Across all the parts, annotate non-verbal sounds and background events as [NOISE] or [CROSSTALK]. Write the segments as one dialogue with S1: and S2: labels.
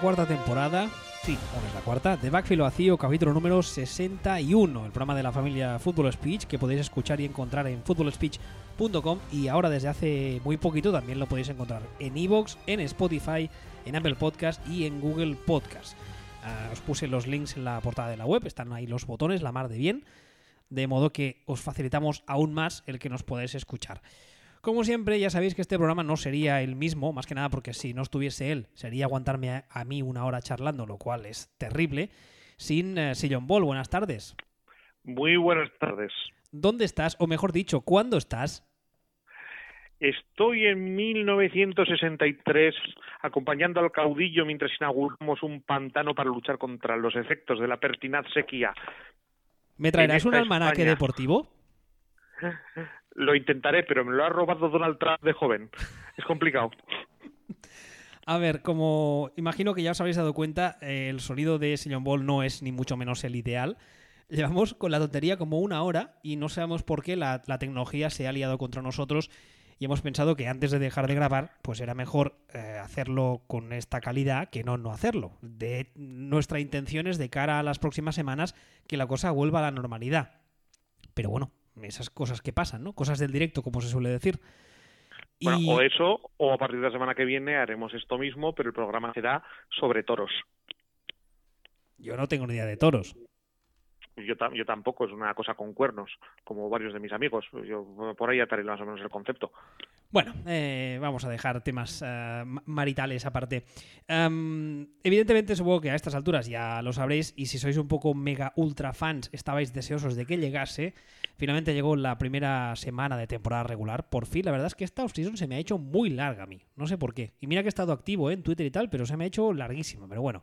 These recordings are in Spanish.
S1: Cuarta temporada, sí, es la cuarta, de Backfield Vacío, capítulo número 61, el programa de la familia Football Speech que podéis escuchar y encontrar en footballspeech.com y ahora desde hace muy poquito también lo podéis encontrar en Evox, en Spotify, en Apple Podcast y en Google Podcast. Ah, os puse los links en la portada de la web, están ahí los botones, la mar de bien, de modo que os facilitamos aún más el que nos podáis escuchar. Como siempre, ya sabéis que este programa no sería el mismo, más que nada porque si no estuviese él, sería aguantarme a, a mí una hora charlando, lo cual es terrible, sin eh, Sillon Ball. Buenas tardes.
S2: Muy buenas tardes.
S1: ¿Dónde estás? O mejor dicho, ¿cuándo estás?
S2: Estoy en 1963 acompañando al caudillo mientras inauguramos un pantano para luchar contra los efectos de la pertinaz sequía.
S1: ¿Me traerás un almanaque
S2: España.
S1: deportivo? [LAUGHS]
S2: Lo intentaré, pero me lo ha robado Donald Trump de joven. Es complicado.
S1: A ver, como imagino que ya os habéis dado cuenta, eh, el sonido de Sillon Ball no es ni mucho menos el ideal. Llevamos con la tontería como una hora y no sabemos por qué la, la tecnología se ha liado contra nosotros y hemos pensado que antes de dejar de grabar, pues era mejor eh, hacerlo con esta calidad que no no hacerlo. De, nuestra intención es de cara a las próximas semanas que la cosa vuelva a la normalidad. Pero bueno, esas cosas que pasan, ¿no? Cosas del directo, como se suele decir.
S2: Bueno,
S1: Y-
S2: o eso, o a partir de la semana que viene haremos esto mismo, pero el programa será sobre toros.
S1: Yo no tengo ni idea de toros.
S2: Yo, yo tampoco, es una cosa con cuernos, como varios de mis amigos. Yo por ahí ataré más o menos el concepto.
S1: Bueno, eh, vamos a dejar temas ma- maritales aparte. Am, evidentemente, supongo que a estas alturas ya lo sabréis, y si sois un poco mega ultra fans, estabais deseosos de que llegase. Finalmente llegó la primera semana de temporada regular. Por fin, la verdad es que esta offseason se me ha hecho muy larga a mí. No sé por qué. Y mira que he estado activo en Twitter y tal, pero se me ha hecho larguísima. Pero bueno.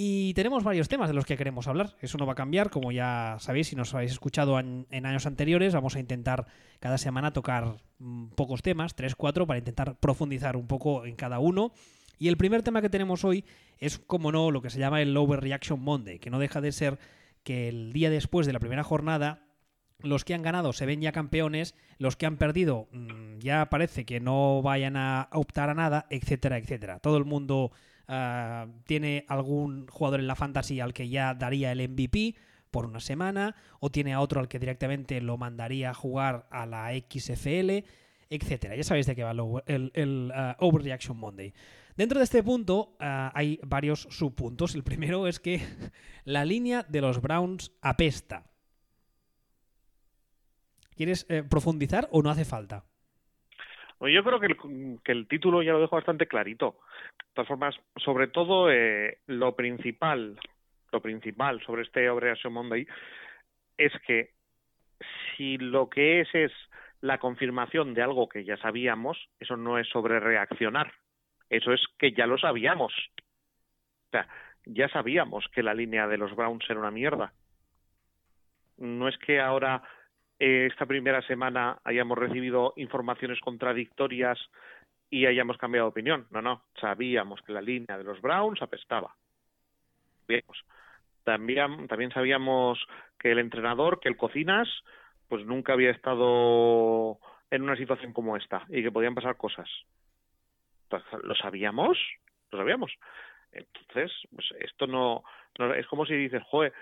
S1: Y tenemos varios temas de los que queremos hablar. Eso no va a cambiar, como ya sabéis, si nos habéis escuchado en, años anteriores, vamos a intentar cada semana tocar mm, pocos temas, tres, cuatro, para intentar profundizar un poco en cada uno. Y el primer tema que tenemos hoy es, como no, lo que se llama el Overreaction Monday, que no deja de ser que el día después de la primera jornada los que han ganado se ven ya campeones, los que han perdido mm, ya parece que no vayan a optar a nada, etcétera, etcétera. Todo el mundo ah, tiene algún jugador en la fantasy al que ya daría el MVP por una semana, o tiene a otro al que directamente lo mandaría a jugar a la XFL, etcétera. Ya sabéis de qué va el, ah, Overreaction Monday. Dentro de este punto ah, hay varios subpuntos. El primero es que [LAUGHS] la línea de los Browns apesta. ¿Quieres eh, profundizar o no hace falta?
S2: Yo creo que el, que el título ya lo dejo bastante clarito. De todas formas, sobre todo eh, lo principal, lo principal sobre este Operation Monday es que si lo que es es la confirmación de algo que ya sabíamos, eso no es sobre reaccionar, eso es que ya lo sabíamos. O sea, ya sabíamos que la línea de los Browns era una mierda. No es que ahora eh, esta primera semana hayamos recibido informaciones contradictorias y hayamos cambiado de opinión. No, no, sabíamos que la línea de los Browns apestaba. También, también sabíamos que el entrenador, que el Cocinas, pues nunca había estado en una situación como esta y que podían pasar cosas. ¿Lo sabíamos? Lo sabíamos. Entonces, pues esto no, no es como si dices, joder,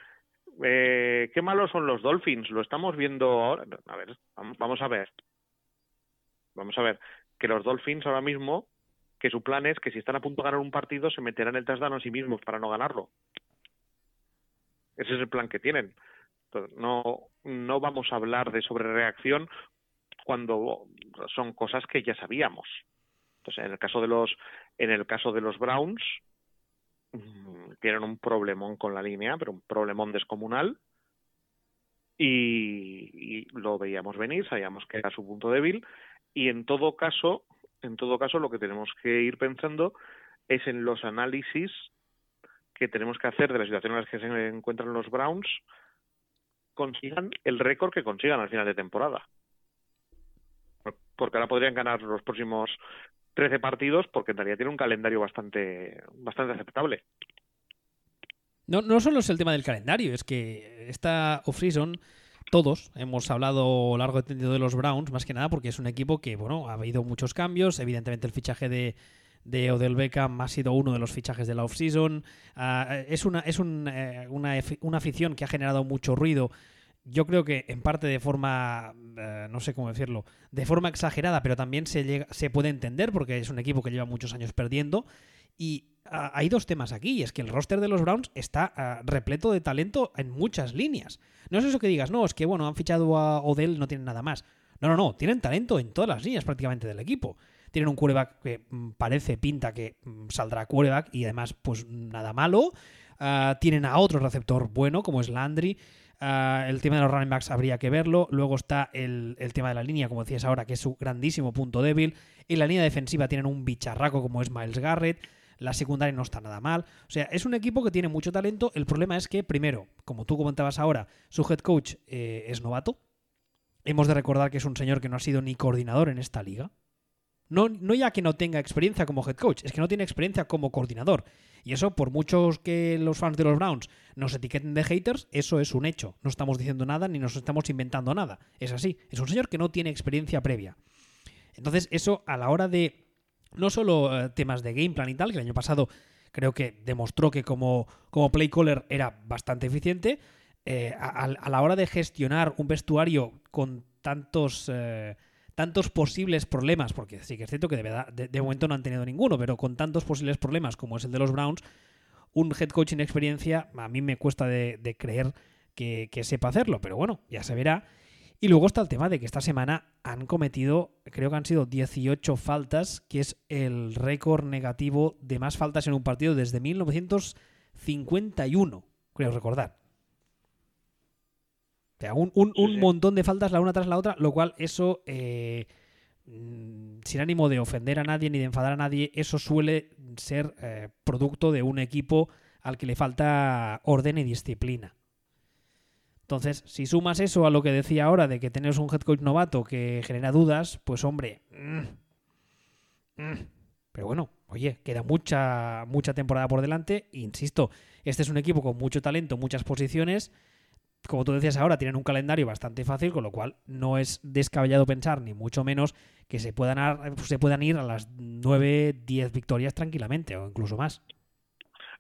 S2: eh, qué malos son los Dolphins, lo estamos viendo ahora. A ver, vam- vamos a ver. Vamos a ver, que los Dolphins ahora mismo, que su plan es que si están a punto de ganar un partido, se meterán el touchdown a sí mismos para no ganarlo. Ese es el plan que tienen. No, no vamos a hablar de sobrereacción cuando son cosas que ya sabíamos. Entonces, en el caso de los, en el caso de los Browns, mm, tienen un problemón con la línea, pero un problemón descomunal. Y, y lo veíamos venir, sabíamos que era su punto débil. Y en todo caso, en todo caso, lo que tenemos que ir pensando es en los análisis que tenemos que hacer de la situación en la que se encuentran los Browns, consigan el récord que consigan al final de temporada. Porque ahora podrían ganar los próximos 13 partidos, porque en realidad tiene un calendario bastante, bastante aceptable.
S1: No, no solo es el tema del calendario, es que esta off-season todos hemos hablado largo y tendido de los Browns, más que nada porque es un equipo que, bueno, ha habido muchos cambios. Evidentemente, el fichaje de, de Odell Beckham ha sido uno de los fichajes de la offseason. Uh, es una, es un, eh, una, una, afición que ha generado mucho ruido. Yo creo que en parte de forma, uh, no sé cómo decirlo, de forma exagerada, pero también se, llega, se puede entender porque es un equipo que lleva muchos años perdiendo. Y uh, hay dos temas aquí, y es que el roster de los Browns está repleto de talento en muchas líneas. No es eso que digas, no, es que bueno, han fichado a Odell, no tienen nada más. No, no, no, tienen talento en todas las líneas prácticamente del equipo. Tienen un quarterback que mm, parece, pinta que mm, saldrá quarterback y además, pues nada malo. Uh, tienen a otro receptor bueno, como es Landry. El tema de los running backs habría que verlo. Luego está el, el, tema de la línea, como decías ahora, que es su grandísimo punto débil. En la línea defensiva tienen un bicharraco como es Miles Garrett. La secundaria no está nada mal. O sea, es un equipo que tiene mucho talento. El problema es que, primero, como tú comentabas ahora, su head coach eh, es novato. Hemos de recordar que es un señor que no ha sido ni coordinador en esta liga. No, no ya que no tenga experiencia como head coach, es que no tiene experiencia como coordinador. Y eso, por muchos que los fans de los Browns nos etiqueten de haters, eso es un hecho. No estamos diciendo nada ni nos estamos inventando nada. Es así. Es un señor que no tiene experiencia previa. Entonces, eso a la hora de no solo eh, temas de game plan y tal, que el año pasado creo que demostró que como, como play caller era bastante eficiente, eh, a, la hora de gestionar un vestuario con tantos... Eh, tantos posibles problemas, porque sí que es cierto que de, verdad, de, momento no han tenido ninguno, pero con tantos posibles problemas como es el de los Browns, un head coach sin experiencia a mí me cuesta de, de creer que, que, sepa hacerlo, pero bueno, ya se verá. Y luego está el tema de que esta semana han cometido, creo que han sido 18 faltas, que es el récord negativo de más faltas en un partido desde 1951, creo recordar. O sea, un, un, un montón de faltas la una tras la otra, lo cual eso, eh, sin ánimo de ofender a nadie ni de enfadar a nadie, eso suele ser eh, producto de un equipo al que le falta orden y disciplina. Entonces, si sumas eso a lo que decía ahora de que tenés un head coach novato que genera dudas, pues hombre. Mm, mm. Pero bueno, oye, queda mucha, mucha temporada por delante. Insisto, este es un equipo con mucho talento, muchas posiciones. Como tú decías ahora, tienen un calendario bastante fácil, con lo cual no es descabellado pensar, ni mucho menos, que se puedan, se puedan ir a las 9, 10 victorias tranquilamente, o incluso más.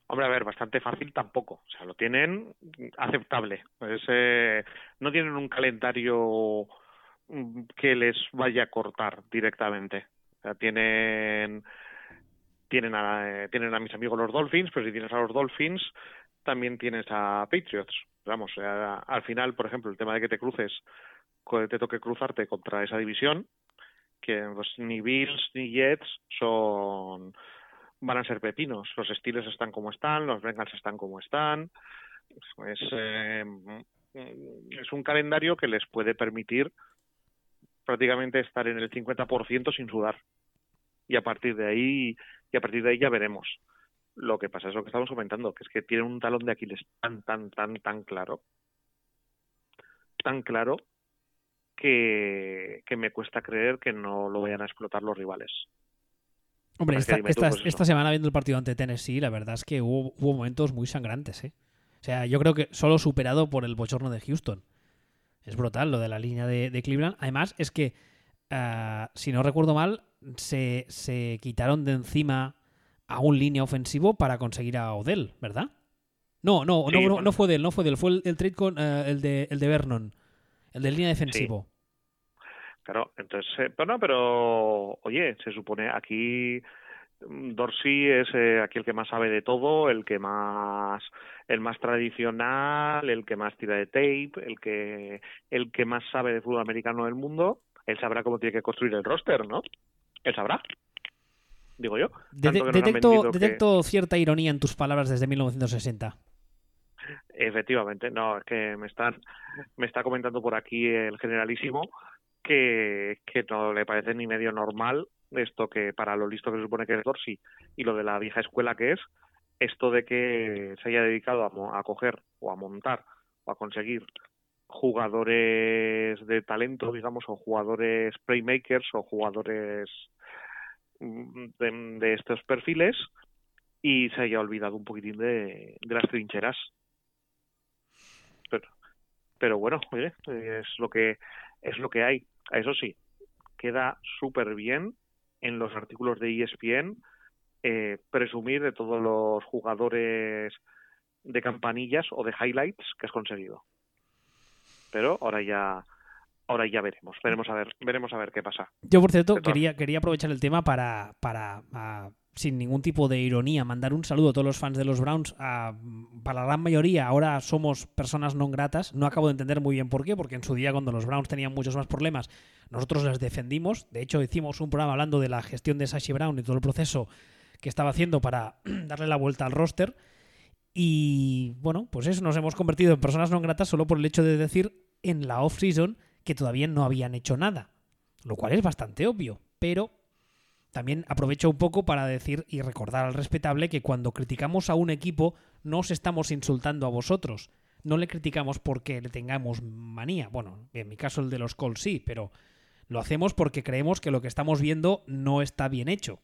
S2: Hombre, a ver, bastante fácil tampoco. O sea, lo tienen aceptable. Es, eh, no tienen un calendario que les vaya a cortar directamente. O sea, tienen tienen a, eh, tienen a mis amigos los Dolphins, pero si tienes a los Dolphins, también tienes a Patriots. Vamos, al final, por ejemplo, el tema de que te cruces, te toque cruzarte contra esa división, que pues, ni Bills ni Jets son van a ser pepinos. Los estilos están como están, los Bengals están como están. Es, eh, es un calendario que les puede permitir prácticamente estar en el 50% sin sudar. Y a partir de ahí y a partir de ahí ya veremos. Lo que pasa es lo que estamos comentando, que es que tienen un talón de Aquiles tan tan tan tan claro, tan claro que, que me cuesta creer que no lo vayan a explotar los rivales.
S1: Hombre, esta, esta, pues esta, semana viendo el partido ante Tennessee, la verdad es que hubo, hubo, momentos muy sangrantes. ¿eh? O sea, yo creo que solo superado por el bochorno de Houston. Es brutal lo de la línea de, de Cleveland. Además, es que, uh, si no recuerdo mal, se, se, quitaron de encima a un línea ofensivo para conseguir a Odell, ¿verdad? No, no, sí, no, no, no, fue de él, no fue de él, fue el, el trade con uh, el, de, el de Vernon, el de línea defensivo.
S2: Sí. Claro, entonces, eh, pero no, pero oye, se supone aquí Dorsey es eh, aquí el que más sabe de todo, el que más el más tradicional, el que más tira de tape, el que el que más sabe de fútbol americano del mundo, él sabrá cómo tiene que construir el roster, ¿no? Él sabrá. Digo yo.
S1: De detecto, detecto que... cierta ironía en tus palabras desde 1960.
S2: Efectivamente, no, es que me están me está comentando por aquí el generalísimo que, no le parece ni medio normal esto que para lo listo que se supone que es Dorsey y lo de la vieja escuela que es, esto de que se haya dedicado a, a coger o a montar o a conseguir jugadores de talento, digamos, o jugadores playmakers o jugadores mm, de, de estos perfiles y se haya olvidado un poquitín de, de las trincheras. Pero, pero bueno, oye, es lo que es lo que hay. Eso sí, queda súper bien en los artículos de ESPN eh, presumir de todos los jugadores de campanillas o de highlights que has conseguido. Pero ahora ya ahora ya veremos, veremos a ver, veremos a ver qué pasa.
S1: Yo por cierto quería, quería aprovechar el tema para, para sin ningún tipo de ironía, mandar un saludo a todos los fans de los Browns. para la gran mayoría ahora somos personas no gratas. No acabo de entender muy bien por qué, porque en su día cuando los Browns tenían muchos más problemas, nosotros les defendimos. De hecho, hicimos un programa hablando de la gestión de Sashi Brown y todo el proceso que estaba haciendo para [CLEARS THROAT] darle la vuelta al roster. Y bueno, pues eso, nos hemos convertido en personas no gratas solo por el hecho de decir en la off-season que todavía no habían hecho nada. Lo cual es bastante obvio, pero también aprovecho un poco para decir y recordar al respetable que cuando criticamos a un equipo no os estamos insultando a vosotros. No le criticamos porque le tengamos manía. Bueno, en mi caso el de los calls sí, pero lo hacemos porque creemos que lo que estamos viendo no está bien hecho.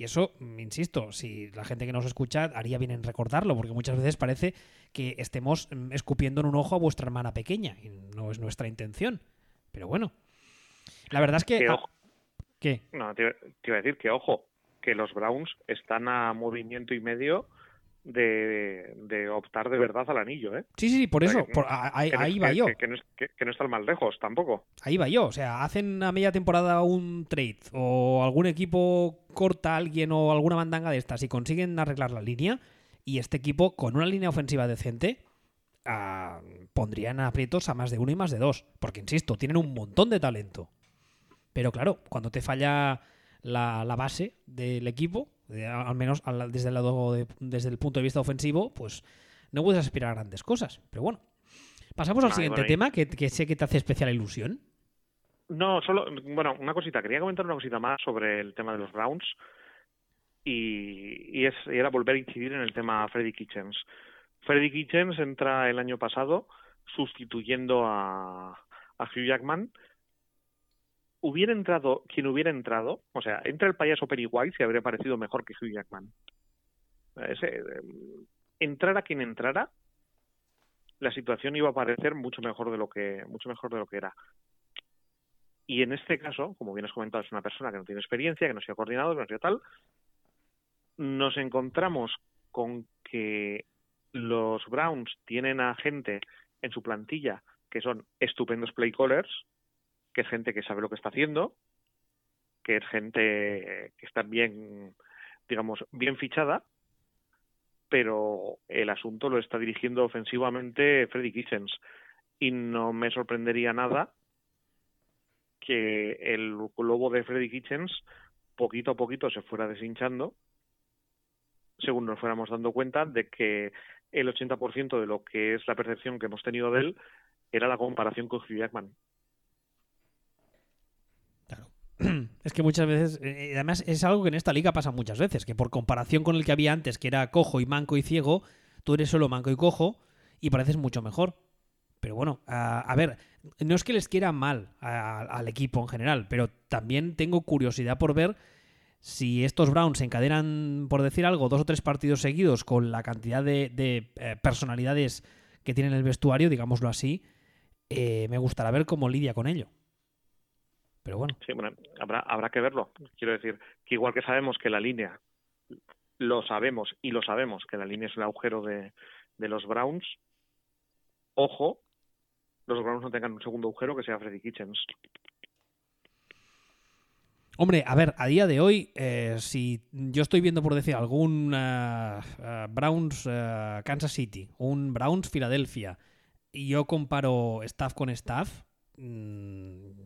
S1: Y eso, insisto, si la gente que nos escucha haría bien en recordarlo, porque muchas veces parece que estemos mm, escupiendo en un ojo a vuestra hermana pequeña, y no es nuestra intención. Pero bueno, la verdad es que...
S2: ¿Qué? No, te, iba a decir que, ojo, que los Browns están a movimiento y medio de, optar de verdad al anillo, ¿eh?
S1: Sí, sí, por eso, ahí, va yo.
S2: Que, no, están mal lejos tampoco.
S1: Ahí va yo, o sea, hacen a media temporada un trade o algún equipo corta a alguien o alguna mandanga de estas y consiguen arreglar la línea y este equipo con una línea ofensiva decente ah, pondrían aprietos a más de uno y más de dos, porque insisto, tienen un montón de talento. Pero claro, cuando te falla la, la base del equipo, al menos desde el, lado desde el punto de vista ofensivo, pues no puedes aspirar a grandes cosas. Pero bueno, pasamos al siguiente tema que, sé que te hace especial ilusión.
S2: No, solo, bueno, una cosita, quería comentar una cosita más sobre el tema de los Browns y, y, es, y era volver a incidir en el tema Freddy Kitchens. Freddy Kitchens entra el año pasado sustituyendo a, a Hugh Jackman hubiera entrado quien hubiera entrado, o sea, entra el payaso Pennywise y habría parecido mejor que Hugh Jackman. Ese, em, entrara quien entrara, la situación iba a parecer mucho mejor de lo que mucho mejor de lo que era. Y en este caso, como bien has comentado, es una persona que no tiene experiencia, que no sea coordinador, que no sea tal. Nos encontramos con que los Browns tienen a gente en su plantilla que son estupendos play callers, que es gente que sabe lo que está haciendo, que es gente que está bien, digamos, bien fichada, pero el asunto lo está dirigiendo ofensivamente Freddy Kitchens. Y no me sorprendería nada que el globo de Freddy Kitchens poquito a poquito se fuera deshinchando, según nos fuéramos dando cuenta de que el 80% de lo que es la percepción que hemos tenido de él era la comparación con Hugh Jackman. [CLEARS THROAT]
S1: Es que muchas veces, eh, además es algo que en esta liga pasa muchas veces, que por comparación con el que había antes, que era cojo y manco y ciego, tú eres solo manco y cojo y pareces mucho mejor. Pero bueno, a, ver, no es que les quiera mal al equipo en general, pero también tengo curiosidad por ver si estos Browns encadenan, por decir algo, dos o tres partidos seguidos con la cantidad de, eh, personalidades que tienen el vestuario, digámoslo así, eh, me gustará ver cómo lidia con ello. Pero bueno.
S2: Sí, bueno, habrá, habrá que verlo. Quiero decir que igual que sabemos que la línea, lo sabemos y lo sabemos que la línea es el agujero de, de los Browns, ojo, los Browns no tengan un segundo agujero que sea Freddy Kitchens.
S1: Hombre, a ver, a día de hoy, eh, si yo estoy viendo, por decir, algún uh, Browns uh, Kansas City, un Browns Filadelfia, y yo comparo staff con staff, mmm,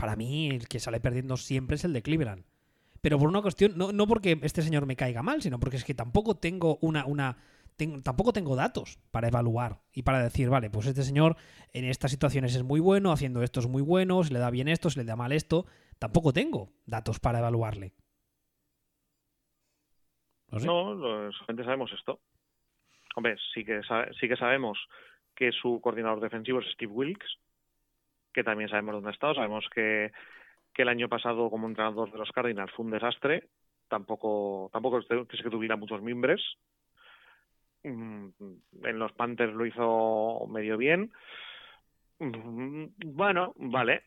S1: para mí el que sale perdiendo siempre es el de Cleveland. Pero por una cuestión, no, no porque este señor me caiga mal, sino porque es que tampoco tengo una, una tampoco tengo datos para evaluar y para decir, vale, pues este señor en estas situaciones es muy bueno, haciendo esto es muy bueno, se le da bien esto, se le da mal esto. Tampoco tengo datos para evaluarle.
S2: No, los gente sabemos esto. Hombre, sí que, sí que sabemos que su coordinador defensivo es Steve Wilkes, que también sabemos dónde ha estado. Sabemos que, que el año pasado como entrenador de los Cardinals fue un desastre. Tampoco, tampoco es que tuviera muchos mimbres. Mm, en los Panthers lo hizo medio bien. Mm, bueno, vale.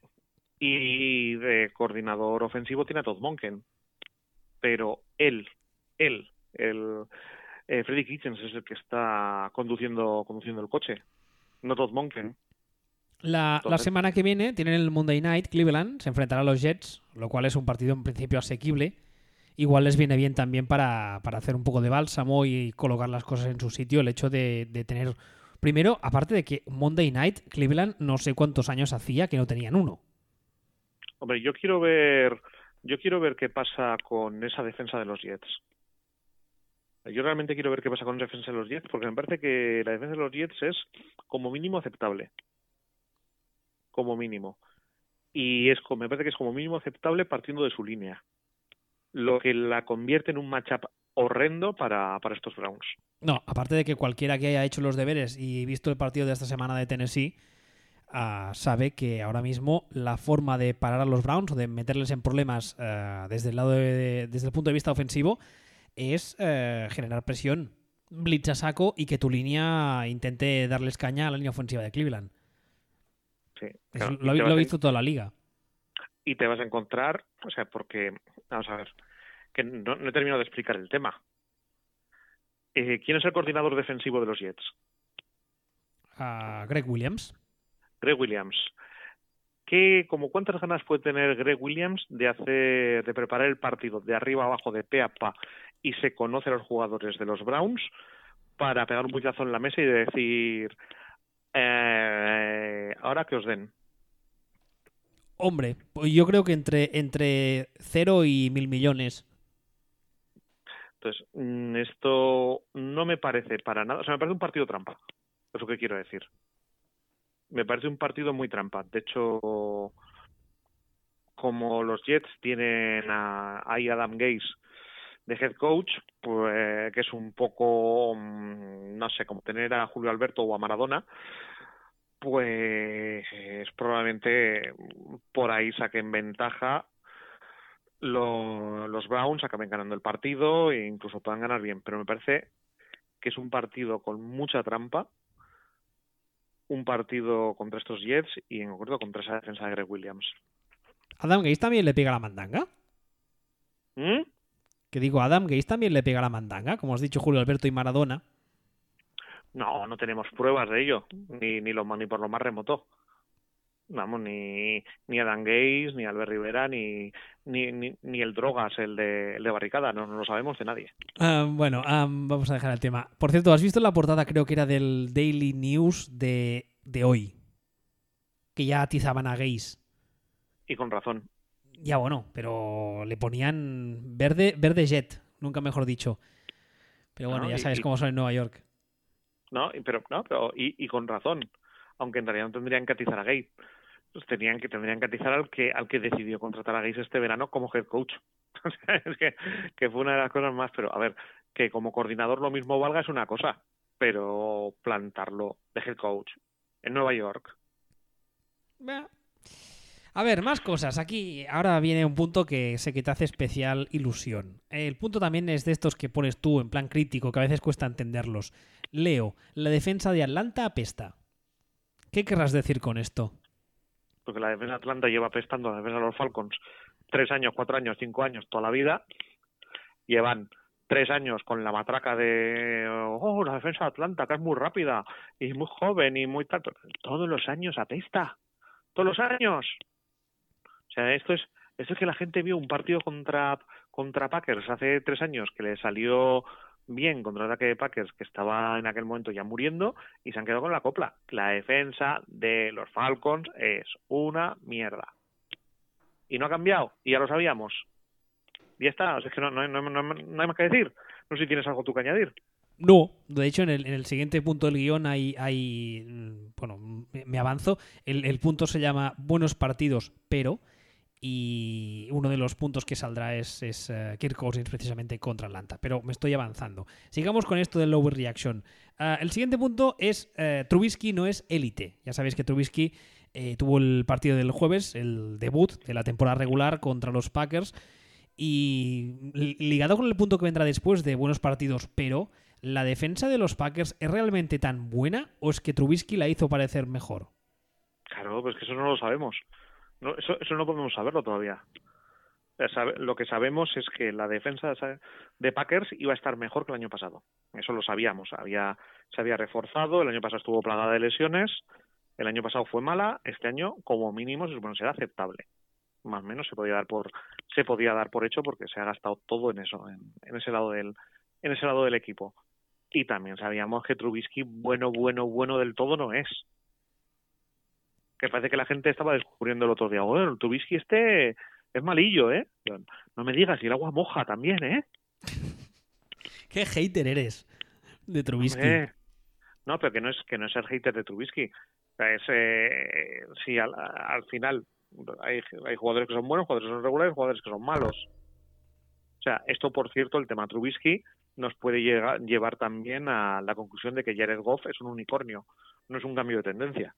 S2: Y de coordinador ofensivo tiene a Todd Monken. Pero él él, el eh, Freddy Kitchens es el que está conduciendo conduciendo el coche, no Todd Monken.
S1: La, la, semana que viene tienen el Monday Night, Cleveland, se enfrentará a los Jets, lo cual es un partido en principio asequible. Igual les viene bien también para, para hacer un poco de bálsamo y colocar las cosas en su sitio el hecho de, de tener... Primero, aparte de que Monday Night, Cleveland, no sé cuántos años hacía que no tenían uno.
S2: Hombre, yo quiero ver, yo quiero ver qué pasa con esa defensa de los Jets. Yo realmente quiero ver qué pasa con esa defensa de los Jets, porque me parece que la defensa de los Jets es como mínimo aceptable. Como mínimo. Y es me parece que es como mínimo aceptable partiendo de su línea. Lo que la convierte en un matchup horrendo para, para estos Browns.
S1: No, aparte de que cualquiera que haya hecho los deberes y visto el partido de esta semana de Tennessee, uh, sabe que ahora mismo la forma de parar a los Browns o de meterles en problemas uh, desde el lado de, desde el punto de vista ofensivo es uh, generar presión, blitz a saco y que tu línea intente darles caña a la línea ofensiva de Cleveland.
S2: Sí,
S1: claro. lo, lo ha visto toda la liga.
S2: Y te vas a encontrar, o sea, porque, vamos a ver, que no, no he terminado de explicar el tema. Eh, ¿Quién es el coordinador defensivo de los Jets?
S1: Uh, Greg Williams.
S2: Greg Williams. ¿Qué, como cuántas ganas puede tener Greg Williams de hacer, de preparar el partido de arriba abajo, de pe a pa, y se conoce a los jugadores de los Browns para pegar un puñazo en la mesa y decir, eh, ahora que os den?
S1: Hombre, pues yo creo que entre, entre cero y mil millones.
S2: Entonces, esto no me parece para nada, o sea, me parece un partido trampa, es lo que quiero decir me parece un partido muy trampa. De hecho, como los Jets tienen a, ahí Adam Gaze de head coach, pues que es un poco, no sé, como tener a Julio Alberto o a Maradona, pues probablemente por ahí saquen ventaja lo, los Browns, acaben ganando el partido e incluso puedan ganar bien. Pero me parece que es un partido con mucha trampa un partido contra estos Jets y en concreto contra esa defensa de Greg Williams.
S1: ¿Adam Gates también le pega la mandanga?
S2: ¿Mm?
S1: Que digo, Adam Gates también le pega la mandanga, como has dicho Julio Alberto y Maradona.
S2: No, no tenemos pruebas de ello, ni, ni, lo, ni por lo más remoto. Vamos, ni, ni Adam Gates, ni Albert Rivera, ni, ni, ni, ni, el Drogas, el de, el de Barricada, no, no lo sabemos de nadie.
S1: Um, bueno, um, vamos a dejar el tema. Por cierto, ¿has visto la portada, creo que era del Daily News de, de hoy? Que ya atizaban a gays.
S2: Y con razón.
S1: Ya bueno, pero le ponían verde, verde jet, nunca mejor dicho. Pero bueno, no, ya sabes y, cómo son en Nueva York.
S2: No, pero, no, pero y, y con razón. Aunque en realidad no tendrían que atizar a gay pues tenían que tendrían que atizar al que al que decidió contratar a Gates este verano como head coach. [LAUGHS] O sea, es que, que fue una de las cosas más, pero a ver, que como coordinador lo mismo valga es una cosa, pero plantarlo de head coach en Nueva York.
S1: A ver, más cosas. Aquí ahora viene un punto que sé que te hace especial ilusión. El punto también es de estos que pones tú en plan crítico, que a veces cuesta entenderlos. Leo, la defensa de Atlanta apesta. ¿Qué querrás decir con esto?
S2: porque la defensa de Atlanta lleva apestando a la defensa de los Falcons tres años, cuatro años, cinco años, toda la vida. Llevan tres años con la matraca de, oh, la defensa de Atlanta, que es muy rápida y muy joven y muy tal. Todos los años apesta. Todos los años. O sea, esto es, esto es que la gente vio un partido contra, contra Packers hace tres años que le salió bien contra el ataque de Packers que estaba en aquel momento ya muriendo y se han quedado con la copla. La defensa de los Falcons es una mierda. Y no ha cambiado, y ya lo sabíamos. Ya está, o sea, es que no, no, no, no, hay más que decir. No sé si tienes algo tú que añadir.
S1: No, de hecho en el, en el siguiente punto del guion hay, hay bueno, me, me avanzo, el, el punto se llama buenos partidos, pero y uno de los puntos que saldrá es, uh, Kirk Cousins precisamente contra Atlanta. Pero me estoy avanzando. Sigamos con esto del lower reaction. Uh, el siguiente punto es uh, Trubisky no es élite. Ya sabéis que Trubisky eh, tuvo el partido del jueves, el debut de la temporada regular contra los Packers. Y ligado con el punto que vendrá después de buenos partidos, pero ¿la defensa de los Packers es realmente tan buena o es que Trubisky la hizo parecer mejor?
S2: Claro, pues que eso no lo sabemos. No, eso, eso no podemos saberlo todavía. lo que sabemos es que la defensa de Packers iba a estar mejor que el año pasado. Eso lo sabíamos. Había, se había reforzado, el año pasado estuvo plagada de lesiones, el año pasado fue mala, este año como mínimo se supone será aceptable. Más o menos se podía dar por se podía dar por hecho porque se ha gastado todo en eso, en ese lado del en ese lado del equipo. Y también sabíamos que Trubisky bueno, bueno, bueno del todo no es. Que parece que la gente estaba descubriendo el otro día, bueno, el Trubisky este es malillo, ¿eh? No me digas, y el agua moja también, ¿eh? [LAUGHS]
S1: Qué hater eres de Trubisky.
S2: no, pero que no es que no es el hater de Trubisky. Es, eh, sí, al, final hay, hay, jugadores que son buenos, jugadores que son regulares, jugadores que son malos. O sea, esto, por cierto, el tema Trubisky nos puede llegar, llevar también a la conclusión de que Jared Goff es un unicornio, no es un cambio de tendencia.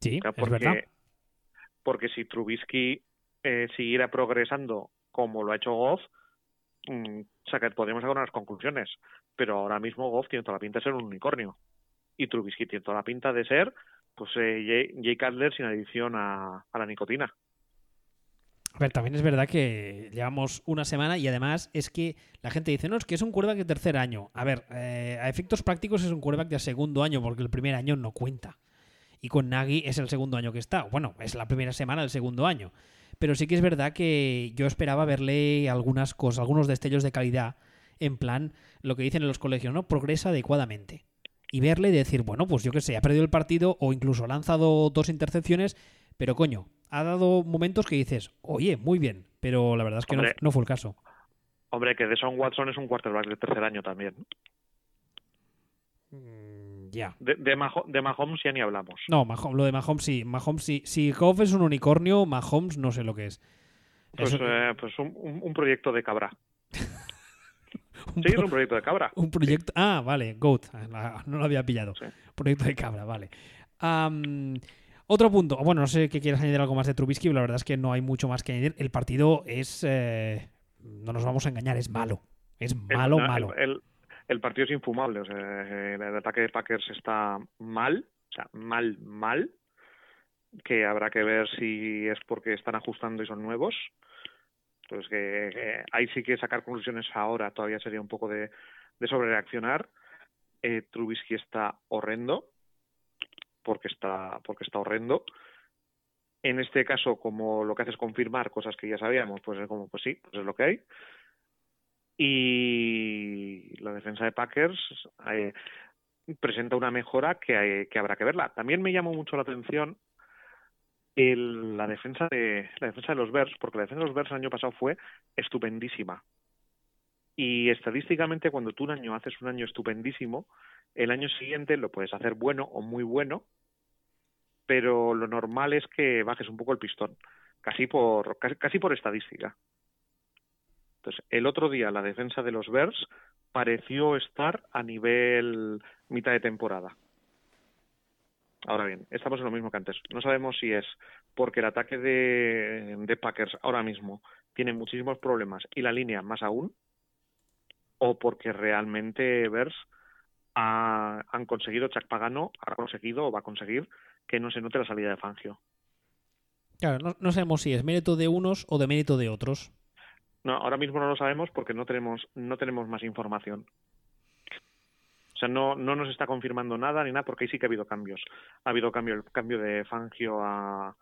S1: Sí, es verdad
S2: porque si Trubisky eh, siguiera progresando como lo ha hecho Goff, mmm, podríamos sacar unas conclusiones. Pero ahora mismo Goff tiene toda la pinta de ser un unicornio. Y Trubisky tiene toda la pinta de ser pues eh, Jay, Cutler sin adición a, la nicotina.
S1: A ver, también es verdad que llevamos una semana y además es que la gente dice, no, es que es un quarterback de tercer año. A ver, eh, a efectos prácticos es un quarterback de segundo año porque el primer año no cuenta y con Nagy es el segundo año que está. Bueno, es la primera semana del segundo año. Pero sí que es verdad que yo esperaba verle algunas cosas, algunos destellos de calidad, en plan, lo que dicen en los colegios, ¿no? Progresa adecuadamente. Y verle y decir, bueno, pues yo qué sé, ha perdido el partido o incluso ha lanzado dos intercepciones, pero coño, ha dado momentos que dices, oye, muy bien, pero la verdad es que no, fue el caso.
S2: Hombre, que Deson Watson es un quarterback de tercer año también.
S1: Mm, ya.
S2: De, de, Mahomes ya ni hablamos.
S1: No, lo de Mahomes sí. Mahomes sí. Si Goff es un unicornio, Mahomes no sé lo que es.
S2: Pues, eh, pues un, proyecto de cabra. [LAUGHS] sí, es un proyecto de cabra.
S1: Un proyecto. Ah, vale, Goat. No lo había pillado. Proyecto de cabra, vale. otro punto. Bueno, no sé qué quieres añadir algo más de Trubisky, pero la verdad es que no hay mucho más que añadir. El partido es. Eh, no nos vamos a engañar, es malo. Es malo, malo
S2: el partido es infumable. O sea, el ataque de Packers está mal, o sea, mal, mal, que habrá que ver si es porque están ajustando y son nuevos. Entonces, que, ahí sí que sacar conclusiones ahora todavía sería un poco de, de sobrereaccionar. Eh, Trubisky está horrendo, porque está, porque está horrendo. En este caso, como lo que hace es confirmar cosas que ya sabíamos, pues es como, pues sí, pues es lo que hay y la defensa de Packers eh, presenta una mejora que, habrá que verla. También me llamó mucho la atención el, la defensa de la defensa de los Bears, porque la defensa de los Bears el año pasado fue estupendísima. Y estadísticamente, cuando tú un año haces un año estupendísimo, el año siguiente lo puedes hacer bueno o muy bueno, pero lo normal es que bajes un poco el pistón, casi por casi por estadística. Entonces, el otro día la defensa de los Bears pareció estar a nivel mitad de temporada. Ahora bien, estamos en lo mismo que antes. No sabemos si es porque el ataque de, Packers ahora mismo tiene muchísimos problemas y la línea más aún, o porque realmente Bears han conseguido, Chuck Pagano ha conseguido o va a conseguir que no se note la salida de Fangio.
S1: Claro, no, no sabemos si es mérito de unos o de mérito de otros.
S2: No, ahora mismo no lo sabemos porque no tenemos, no tenemos más información. O sea, no, no nos está confirmando nada ni nada porque ahí sí que ha habido cambios. Ha habido cambio, el cambio de Fangio a,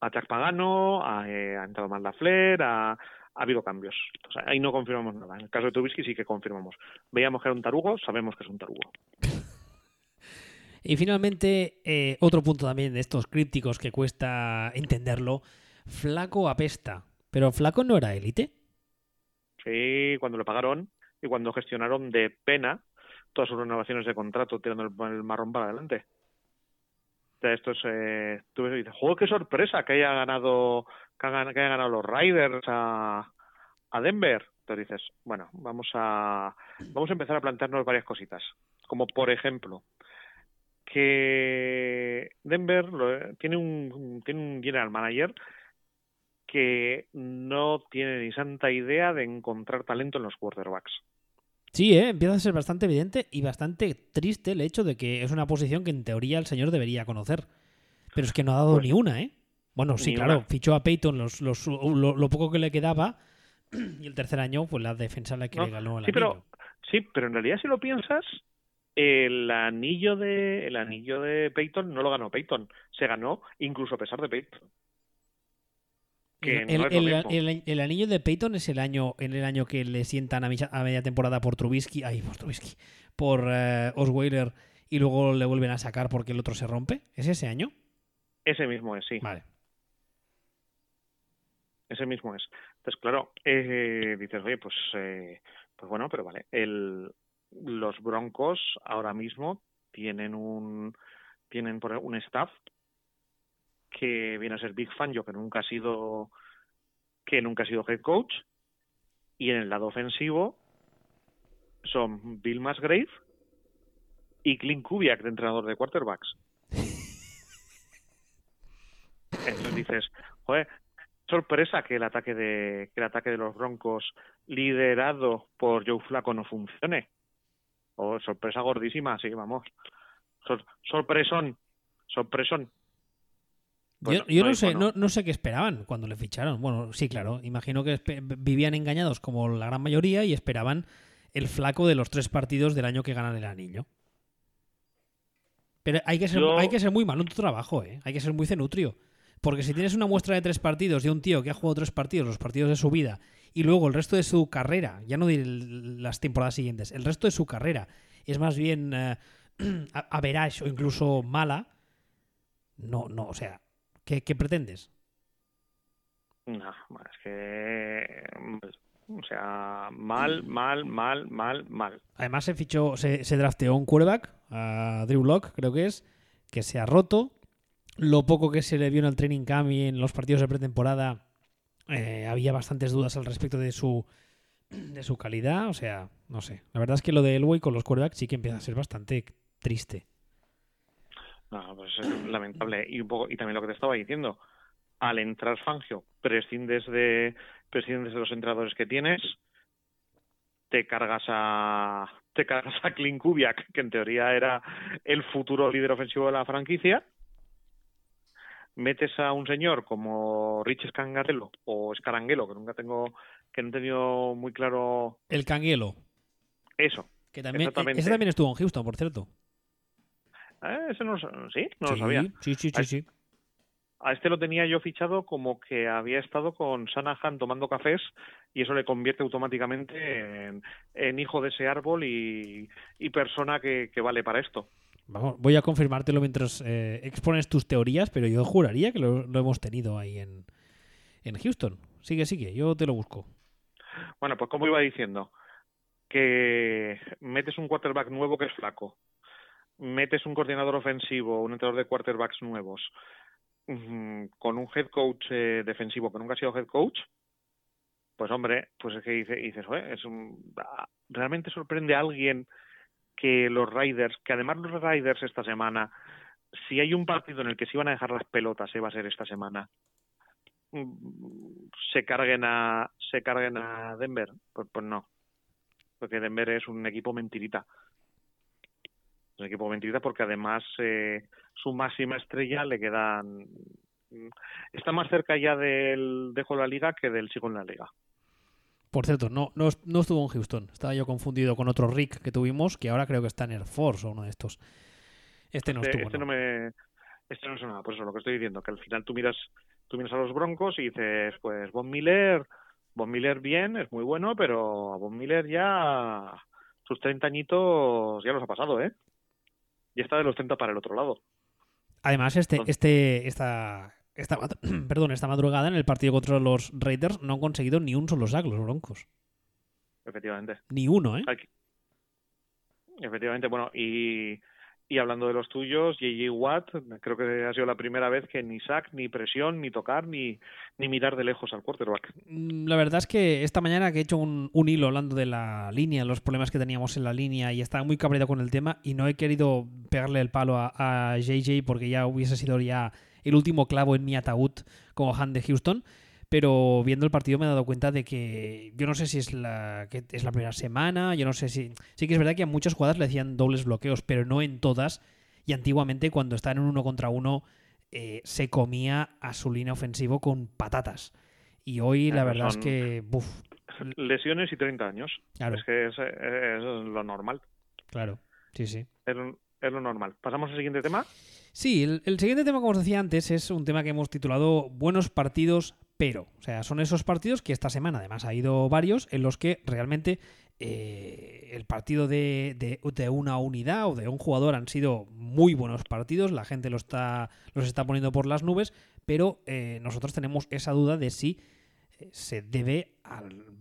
S2: a Jack Pagano, ha, eh, ha entrado más la Flair, ha, ha habido cambios. O sea, ahí no confirmamos nada. En el caso de Trubisky sí que confirmamos. Veíamos que era un tarugo, sabemos que es un tarugo.
S1: Y finalmente, eh, otro punto también de estos crípticos que cuesta entenderlo. Flaco apesta. ¿Pero Flaco no era élite?
S2: Sí, cuando le pagaron y cuando gestionaron de pena todas sus renovaciones de contrato tirando el, marrón para adelante. O sea, esto es, eh, tú dices, ¡juego qué sorpresa que haya ganado que, haya ganado los Riders a, a Denver! Entonces dices, bueno, vamos a vamos a empezar a plantearnos varias cositas, como por ejemplo que Denver tiene un tiene un general manager que no tiene ni santa idea de encontrar talento en los quarterbacks.
S1: Sí, ¿eh? empieza a ser bastante evidente y bastante triste el hecho de que es una posición que en teoría el señor debería conocer. Pero es que no ha dado pues ni una, ¿eh? Bueno, sí, claro,
S2: una.
S1: fichó a Peyton los, los- lo, lo poco que le quedaba [CLEARS THROAT] y el tercer año, pues la defensa la que
S2: No,
S1: le ganó el
S2: sí, pero sí, pero en realidad si lo piensas, el anillo de el anillo de Peyton no lo ganó Peyton, se ganó incluso a pesar de Peyton. Que
S1: el,
S2: no es lo
S1: el-
S2: mismo.
S1: el- el anillo de Peyton es el año en el año que le sientan a, media temporada por Trubisky, ay, por Trubisky, por eh, Osweiler y luego le vuelven a sacar porque el otro se rompe. ¿Es ese año?
S2: Ese mismo es, sí.
S1: Vale.
S2: Ese mismo es. Entonces, claro, eh, dices, oye, pues, eh, pues bueno, pero vale. El, los Broncos ahora mismo tienen un tienen por un staff que viene a ser Big Fan, yo que nunca ha sido que nunca ha sido head coach y en el lado ofensivo son Bill Musgrave y Clint Kubiak de entrenador de quarterbacks. [LAUGHS] Entonces dices, joder, sorpresa que el ataque de que el ataque de los Broncos liderado por Joe Flaco no funcione. O sorpresa gordísima, sí, vamos. Sor- sorpresón, sorpresón. Bueno,
S1: yo yo
S2: no
S1: sé, no, no sé qué esperaban cuando le ficharon. Bueno, sí, claro. Imagino que vivían engañados como la gran mayoría y esperaban el flaco de los tres partidos del año que ganan el anillo. Pero hay que ser,
S2: Yo-
S1: hay que ser muy malo en tu trabajo, ¿eh? Hay que ser muy cenutrio. Porque si tienes una muestra de tres partidos de un tío que ha jugado tres partidos, los partidos de su vida, y luego el resto de su carrera, ya no diré las temporadas siguientes, el resto de su carrera es más bien eh, [CLEARS THROAT] average o incluso mala, no, no, o sea, ¿qué, qué pretendes?
S2: No, es que o sea, mal, mal, mal, mal, mal.
S1: Además se fichó, se, se drafteó un quarterback, a Drew Lock, creo que es, que se ha roto. Lo poco que se le vio en el training camp y en los partidos de pretemporada, eh, había bastantes dudas al respecto de su de su calidad. O sea, no sé. La verdad es que lo de Elway con los quarterbacks sí que empieza a ser bastante triste.
S2: No, pues es lamentable. Y un poco, y también lo que te estaba diciendo, al entrar Fangio, prescindes de, prescindes de los entrenadores que tienes, te cargas a te cargas a Clint Kubiak, que en teoría era el futuro líder ofensivo de la franquicia, metes a un señor como Rich Scangarello o Scarangelo, que nunca tengo, que no he tenido muy claro
S1: El Canguelo,
S2: eso.
S1: que también, ese también estuvo en Houston, por cierto.
S2: Eh, ese no, lo- sí, no
S1: sí,
S2: lo sabía.
S1: Sí, sí, sí, sí.
S2: A este lo tenía yo fichado como que había estado con Shanahan tomando cafés y eso le convierte automáticamente en, en hijo de ese árbol y, y persona que, que vale para esto.
S1: Vamos, voy a confirmártelo mientras eh, expones tus teorías, pero yo juraría que lo, lo hemos tenido ahí en, en Houston. Sigue, sigue, yo te lo busco.
S2: Bueno, pues como iba diciendo, que metes un quarterback nuevo que es flaco, metes un coordinador ofensivo, un entrenador de quarterbacks nuevos, mm, con un head coach eh, defensivo que nunca ha sido head coach, pues hombre, pues es que dice- dices, "Oye, es un, ah, realmente sorprende a alguien que los Riders, que además los Riders esta semana, si hay un partido en el que se iban a dejar las pelotas, se va a ser esta semana, mm, se carguen a se carguen a Denver, pues, pues no, porque Denver es un equipo mentirita, un equipo mentirita porque además eh, su máxima estrella le quedan mm, está más cerca ya del dejo la liga que del chico en la liga.
S1: Por cierto, no, no, no estuvo en Houston. Estaba yo confundido con otro Rick que tuvimos, que ahora creo que está en Air Force o uno de estos. Este no
S2: este,
S1: estuvo.
S2: este
S1: no.
S2: no me este no es nada, por eso lo que estoy diciendo, que al final tú miras tú miras a los Broncos y dices, pues Von Miller, Von Miller bien, es muy bueno, pero a Von Miller ya sus 30 añitos ya los ha pasado, ¿eh? Ya está de los 30 para el otro lado.
S1: Además, este,
S2: Entonces-
S1: este, esta, esta, [CLEARS THROAT] perdón, esta madrugada en el partido contra los Raiders no han conseguido ni un solo sack los Broncos.
S2: Efectivamente.
S1: Ni uno, ¿eh?
S2: Aquí. Efectivamente, bueno, y, y hablando de los tuyos, JJ Watt, creo que ha sido la primera vez que ni sack, ni presión, ni tocar, ni, ni mirar de lejos al quarterback.
S1: Mm, La verdad es que esta mañana he hecho un, un hilo hablando de la línea, los problemas que teníamos en la línea y estaba muy cabreado con el tema y no he querido pegarle el palo a, a JJ porque ya hubiese sido ya el último clavo en mi ataúd como Han de Houston. Pero viendo el partido me he dado cuenta de que yo no sé si es la, que es la primera semana, yo no sé si... Sí que es verdad que a muchas jugadas le hacían dobles bloqueos, pero no en todas. Y antiguamente cuando estaban en uno contra uno eh, se comía a su línea ofensivo con patatas. Y hoy la verdad es que, buf,
S2: Lesiones y 30 años.
S1: claro,
S2: Es que es, es lo normal.
S1: claro, sí, sí.
S2: Es lo, es lo normal. Pasamos al siguiente tema.
S1: Sí, el, el siguiente tema, como os decía antes, es un tema que hemos titulado Buenos partidos, pero. O sea, son esos partidos que esta semana además ha ido varios en los que realmente eh, el partido de, de- una unidad o de un jugador han sido muy buenos partidos, la gente lo está, los está poniendo por las nubes, pero eh, nosotros tenemos esa duda de si eh, se debe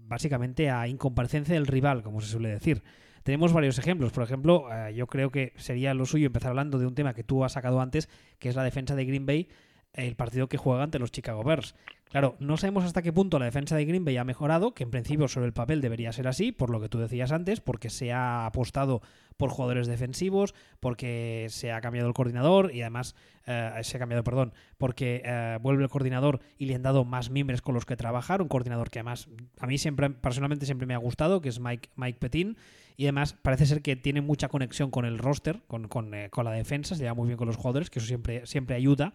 S1: básicamente a incomparecencia del rival, como se suele decir. Tenemos varios ejemplos. Por ejemplo, yo creo que sería lo suyo empezar hablando de un tema que tú has sacado antes, que es la defensa de Green Bay, el partido que juega ante los Chicago Bears. Claro, no sabemos hasta qué punto la defensa de Green Bay ha mejorado, que en principio sobre el papel debería ser así, por lo que tú decías antes, porque se ha apostado por jugadores defensivos, porque se ha cambiado el coordinador y además eh, se ha cambiado, perdón, porque eh, vuelve el coordinador y le han dado más miembros con los que trabajar, un coordinador que además a mí siempre personalmente siempre me ha gustado, que es Mike, Mike Petin, y además parece ser que tiene mucha conexión con el roster, con, con, eh, con la defensa, se lleva muy bien con los jugadores, que eso siempre, siempre ayuda.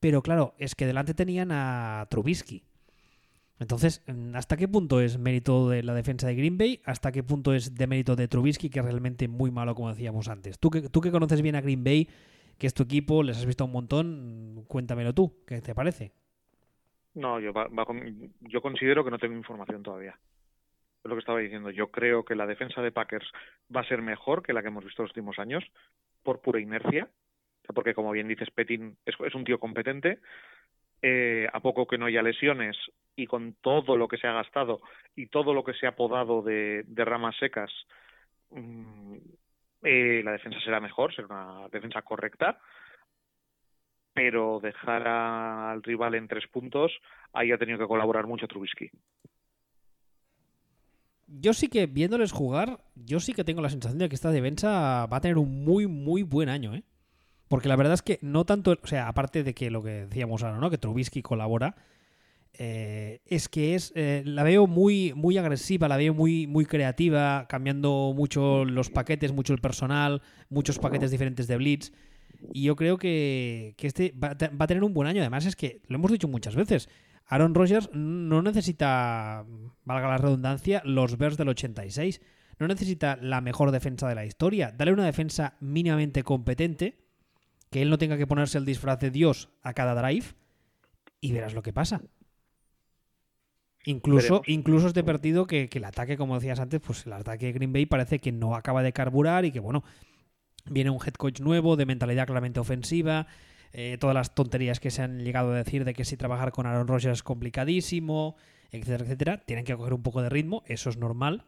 S1: Pero claro, es que delante tenían a Trubisky. Entonces, mm, ¿hasta qué punto es mérito de la defensa de Green Bay? ¿Hasta qué punto es de mérito de Trubisky, que es realmente muy malo, como decíamos antes? Tú que, tú que conoces bien a Green Bay, que es tu equipo, les has visto un montón, mm, cuéntamelo tú, ¿qué te parece?
S2: No, yo, yo considero que no tengo información todavía. Es lo que estaba diciendo. Yo creo que la defensa de Packers va a ser mejor que la que hemos visto los últimos años, por pura inercia. Porque, como bien dices, Petin es, un tío competente. Eh, a poco que no haya lesiones y con todo lo que se ha gastado y todo lo que se ha podado de, de ramas secas, mm, eh, la defensa será mejor, será una defensa correcta pero dejar a- al rival en tres puntos, ahí ha tenido que colaborar mucho Trubisky.
S1: Yo sí que, viéndoles jugar, yo sí que tengo la sensación de que esta defensa va a tener un muy, muy buen año, ¿eh? Porque la verdad es que no tanto, o sea, aparte de que lo que decíamos ahora, ¿no? Que Trubisky colabora, eh, es que es, eh, la veo muy, muy agresiva, la veo muy, muy creativa, cambiando mucho los paquetes, mucho el personal, muchos paquetes diferentes de blitz. Y yo creo que, que este va, va a tener un buen año. Además, es que lo hemos dicho muchas veces. Aaron Rodgers no necesita, valga la redundancia, los Bears del 86. No necesita la mejor defensa de la historia. Dale una defensa mínimamente competente, que él no tenga que ponerse el disfraz de Dios a cada drive y verás lo que pasa. Incluso,
S2: Veremos.
S1: incluso este partido que, que el ataque, como decías antes, pues el ataque de Green Bay parece que no acaba de carburar y que, bueno, viene un head coach nuevo, de mentalidad claramente ofensiva, eh, todas las tonterías que se han llegado a decir de que si trabajar con Aaron Rodgers es complicadísimo, etcétera, etcétera, tienen que coger un poco de ritmo, eso es normal.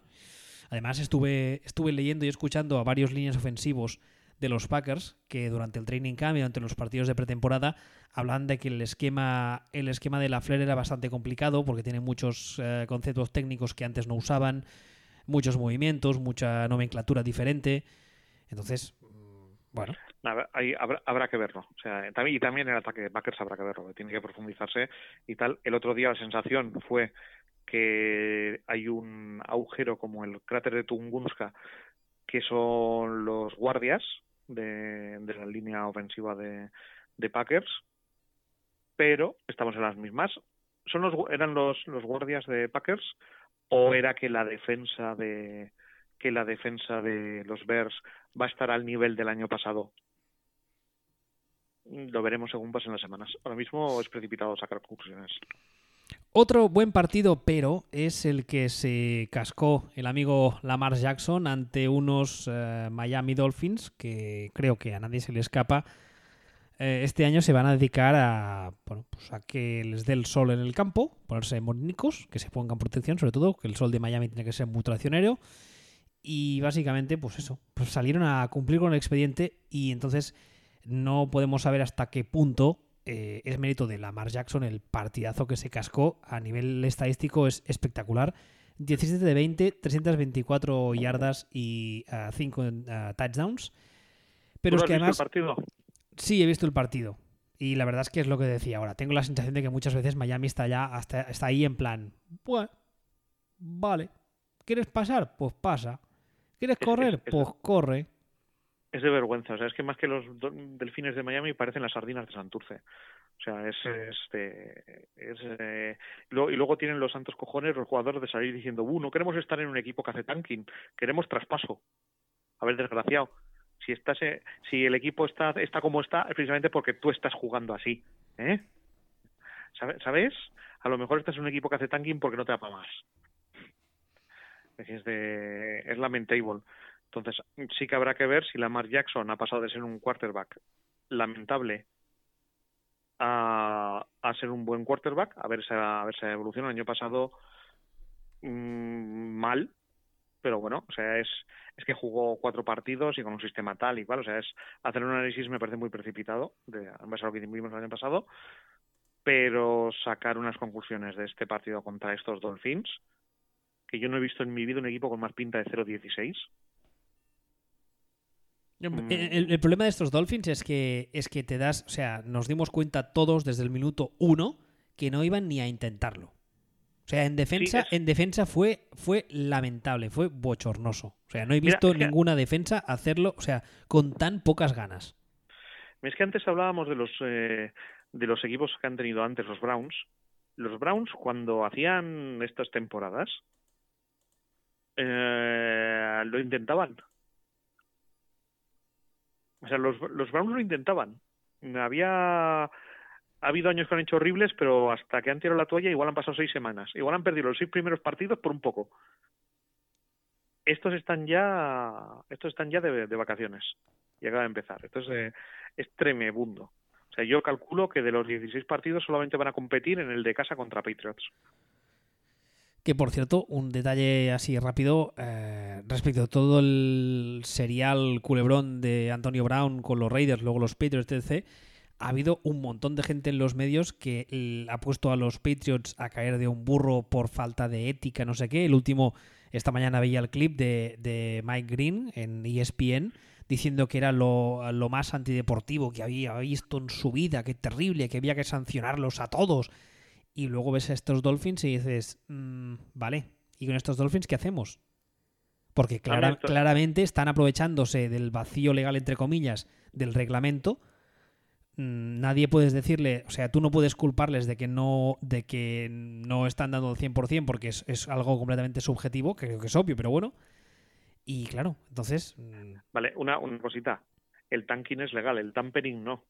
S1: Además, estuve, estuve leyendo y escuchando a varios líneas ofensivos de los Packers que durante el training camp y durante los partidos de pretemporada hablan de que el esquema, el esquema de la Flair era bastante complicado porque tiene muchos eh, conceptos técnicos que antes no usaban, muchos movimientos, mucha nomenclatura diferente. Entonces, mm, bueno,
S2: habrá, que verlo. También, y también el ataque de Packers habrá que verlo, tiene que profundizarse y tal. El otro día la sensación fue que hay un agujero como el cráter de Tunguska, que son los guardias de, la línea ofensiva de, de Packers, pero estamos en las mismas. ¿Son los, ¿Eran los, los guardias de Packers o era que la defensa de que la defensa de los Bears va a estar al nivel del año pasado? Lo veremos según pasen las semanas. Ahora mismo es precipitado sacar conclusiones.
S1: Otro buen partido, pero es el que se cascó el amigo Lamar Jackson ante unos eh, Miami Dolphins que creo que a nadie se le escapa. Eh, este año se van a dedicar a, bueno, pues a que les dé el sol en el campo, ponerse monínicos, que se pongan protección, sobre todo, que el sol de Miami tiene que ser muy traicionero. Y básicamente, pues eso, pues salieron a cumplir con el expediente y entonces no podemos saber hasta qué punto eh, es mérito de Lamar Jackson el partidazo que se cascó a nivel estadístico es espectacular. 17 de 20 324 yardas y 5 touchdowns. Pero
S2: ¿Tú
S1: es que
S2: has visto
S1: además
S2: el partido?
S1: sí he visto el partido. Y la verdad es que es lo que decía ahora. Tengo la sensación de que muchas veces Miami está ya hasta está ahí en plan bueno vale. ¿quieres pasar? pues pasa. ¿quieres
S2: Es-
S1: correr?
S2: es- es-
S1: pues corre
S2: es de vergüenza. O sea, es que más que los delfines de Miami parecen las sardinas de Santurce. O sea, es, este, es eh, y luego tienen los santos cojones los jugadores de salir diciendo, "Uh, no queremos estar en un equipo que hace tanking, queremos traspaso." A ver, desgraciado, si estás eh, si el equipo está está como está es precisamente porque tú estás jugando así, ¿eh? ¿Sabes? A lo mejor estás en un equipo que hace tanking porque no te da para más. Es de es lamentable. Entonces, sí que habrá que ver si Lamar Jackson ha pasado de ser un quarterback lamentable a, a ser un buen quarterback, a ver si a ver si evoluciona. El año pasado mmm, mal, pero bueno, o sea, es, es que jugó cuatro partidos y con un sistema tal y cual, o sea, es hacer un análisis me parece muy precipitado, de, en base a lo que vimos el año pasado, pero sacar unas conclusiones de este partido contra estos Dolphins, que yo no he visto en mi vida un equipo con más pinta de 0-16,
S1: Mm. El, problema de estos Dolphins es que, es que te das, o sea, nos dimos cuenta todos desde el minuto uno que no iban ni a intentarlo. O sea, en defensa, en defensa fue, fue lamentable, fue bochornoso. O sea, no he visto ninguna defensa hacerlo, o sea, con tan pocas ganas.
S2: Es que antes hablábamos de los eh, de los equipos que han tenido antes los Browns. Los Browns cuando hacían estas temporadas eh, lo intentaban o sea, los, los Browns lo intentaban. Había ha habido años que han hecho horribles, pero hasta que han tirado la toalla igual han pasado seis semanas. Igual han perdido los seis primeros partidos por un poco. Estos están ya, estos están ya de, vacaciones y acaba de empezar. Entonces eh, es tremebundo. O sea, yo calculo que de los 16 partidos solamente van a competir en el de casa contra Patriots.
S1: Que por cierto, un detalle así rápido eh, respecto a todo el serial culebrón de Antonio Brown con los Raiders, luego los Patriots, etc. Ha habido un montón de gente en los medios que ha puesto a los Patriots a caer de un burro por falta de ética, no sé qué. El último, esta mañana veía el clip de, Mike Green en ESPN diciendo que era lo, lo, más antideportivo que había visto en su vida, que terrible, que había que sancionarlos a todos y luego ves a estos Dolphins y dices, mm, vale, ¿y con estos Dolphins qué hacemos? Porque claramente están aprovechándose del vacío legal, entre comillas, del reglamento. Mm, nadie puedes decirle, o sea, tú no puedes culparles de que no, de que no están dando el 100% porque es, es algo completamente subjetivo, que creo que es obvio, pero bueno. Y claro, entonces...
S2: Mm, vale, una, una cosita. El tanking es legal, el tampering no.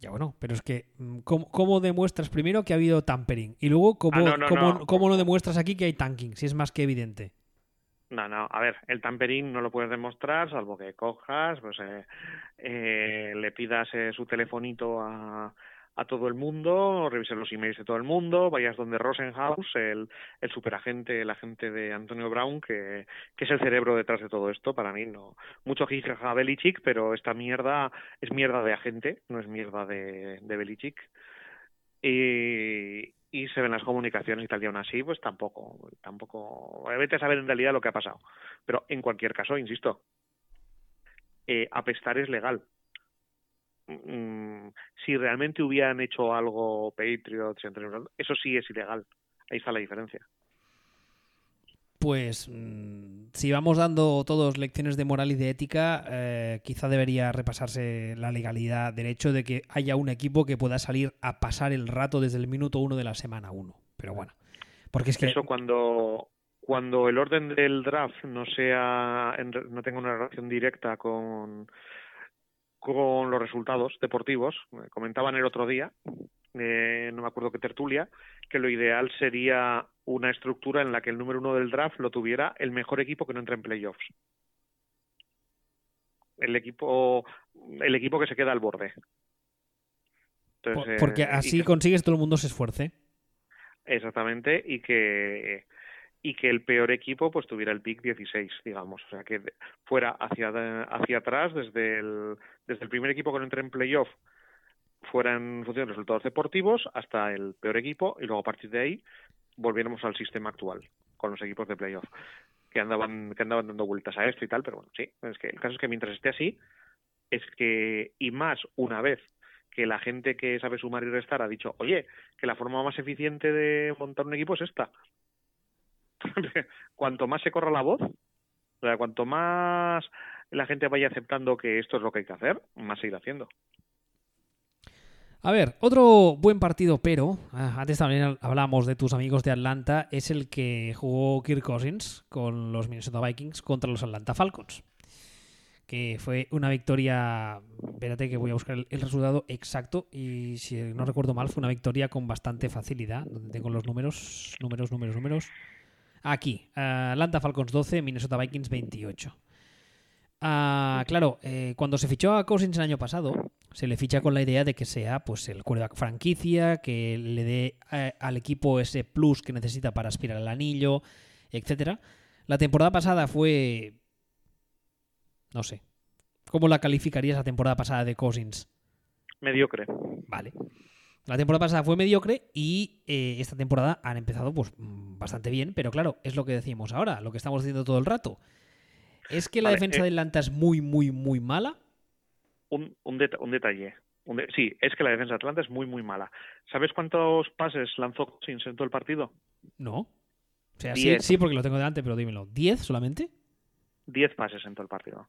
S1: Ya bueno, pero es que, mm, ¿cómo, demuestras primero que ha habido tampering? Y luego, ¿cómo, ah, no, cómo, demuestras aquí que hay tanking? Si es más que evidente.
S2: No, no, a ver, el tampering no lo puedes demostrar salvo que cojas, pues eh, eh, le pidas eh, su telefonito a, a todo el mundo, revises los emails de todo el mundo, vayas donde Rosenhaus, el, el superagente, el agente de Antonio Brown, que, que es el cerebro detrás de todo esto, para mí no. Mucho jijaja Belichick, pero esta mierda es mierda de agente, no es mierda de, de Belichick. Y, y se ven las comunicaciones y tal y aún así pues tampoco tampoco vete a saber en realidad lo que ha pasado pero en cualquier caso insisto eh, apestar es legal Mm, si realmente hubieran hecho algo Patriots, eso sí es ilegal. Ahí está la diferencia.
S1: Pues mm, si vamos dando todos lecciones de moral y de ética, eh, quizá debería repasarse la legalidad del hecho de que haya un equipo que pueda salir a pasar el rato desde el minuto uno de la semana uno. Pero bueno, porque es que...
S2: Eso cuando, cuando el orden del draft no sea no tenga una relación directa con con los resultados deportivos. Comentaban el otro día, eh, no me acuerdo qué tertulia, que lo ideal sería una estructura en la que el número uno del draft lo tuviera el mejor equipo que no entre en playoffs. El equipo, el equipo que se queda al borde.
S1: Porque eh, así consigues que todo el mundo se esfuerce.
S2: Exactamente, y que y que el peor equipo pues tuviera el pick 16, digamos, o sea, que fuera hacia hacia atrás desde el desde el primer equipo que no en playoff fuera en función de resultados deportivos hasta el peor equipo y luego a partir de ahí volviéramos al sistema actual con los equipos de playoff que andaban que andaban dando vueltas a esto y tal, pero bueno, sí, es que el caso es que mientras esté así es que y más una vez que la gente que sabe sumar y restar ha dicho, oye, que la forma más eficiente de montar un equipo es esta, [LAUGHS] cuanto más se corra la voz, o sea, cuanto más la gente vaya aceptando que esto es lo que hay que hacer, más seguir haciendo.
S1: A ver, otro buen partido, pero ah, antes también hablamos de tus amigos de Atlanta, es el que jugó Kirk Cousins con los Minnesota Vikings contra los Atlanta Falcons. Que fue una victoria, espérate que voy a buscar el, resultado exacto y si no recuerdo mal fue una victoria con bastante facilidad, donde tengo los números, números, números, números. Aquí, Atlanta Falcons 12, Minnesota Vikings 28. Ah, claro, eh, cuando se fichó a Cousins el año pasado, se le ficha con la idea de que sea pues el quarterback franquicia, que le dé eh, al equipo ese plus que necesita para aspirar al anillo, etcétera. La temporada pasada fue no sé. ¿Cómo la calificarías la temporada pasada de Cousins?
S2: Mediocre.
S1: Vale. La temporada pasada fue mediocre y eh, esta temporada han empezado pues bastante bien, pero claro, es lo que decimos ahora, lo que estamos diciendo todo el rato. ¿Es que la defensa eh, de Atlanta es muy, muy, muy mala?
S2: Un, un, detalle. sí, es que la defensa de Atlanta es muy, muy mala. ¿Sabes cuántos pases lanzó Cousins en todo el partido?
S1: No. O sea, sí, sí, porque lo tengo delante, pero dímelo. ¿10 solamente?
S2: 10 pases en todo el partido.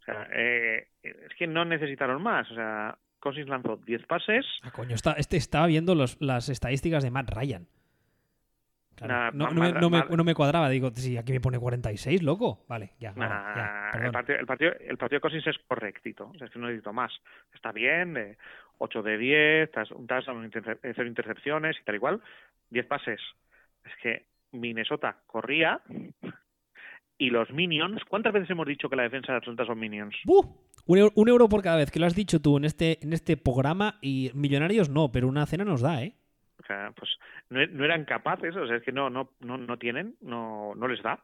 S2: O sea, eh, es que no necesitaron más. O sea, Cousins lanzó 10 pases.
S1: Ah, coño, está, este estaba viendo los, las estadísticas de Matt Ryan. no, me, cuadraba, digo, si aquí me pone 46, loco. Vale, ya.
S2: el, partido, el, partido, el partido de Cousins es correctito, es que no necesito más. Está bien, de 8 de 10, un touchdown, 0 intercepciones y tal igual. 10 pases. Es que Minnesota corría y los Minions. ¿Cuántas veces hemos dicho que la defensa de Atlanta son Minions?
S1: Un, euro, por cada vez que lo has dicho tú en este, en este programa y Millonarios no, pero una cena nos da, ¿eh?
S2: O sea, pues no, eran capaces, o sea, es que no, no, no, no tienen, no, no les da.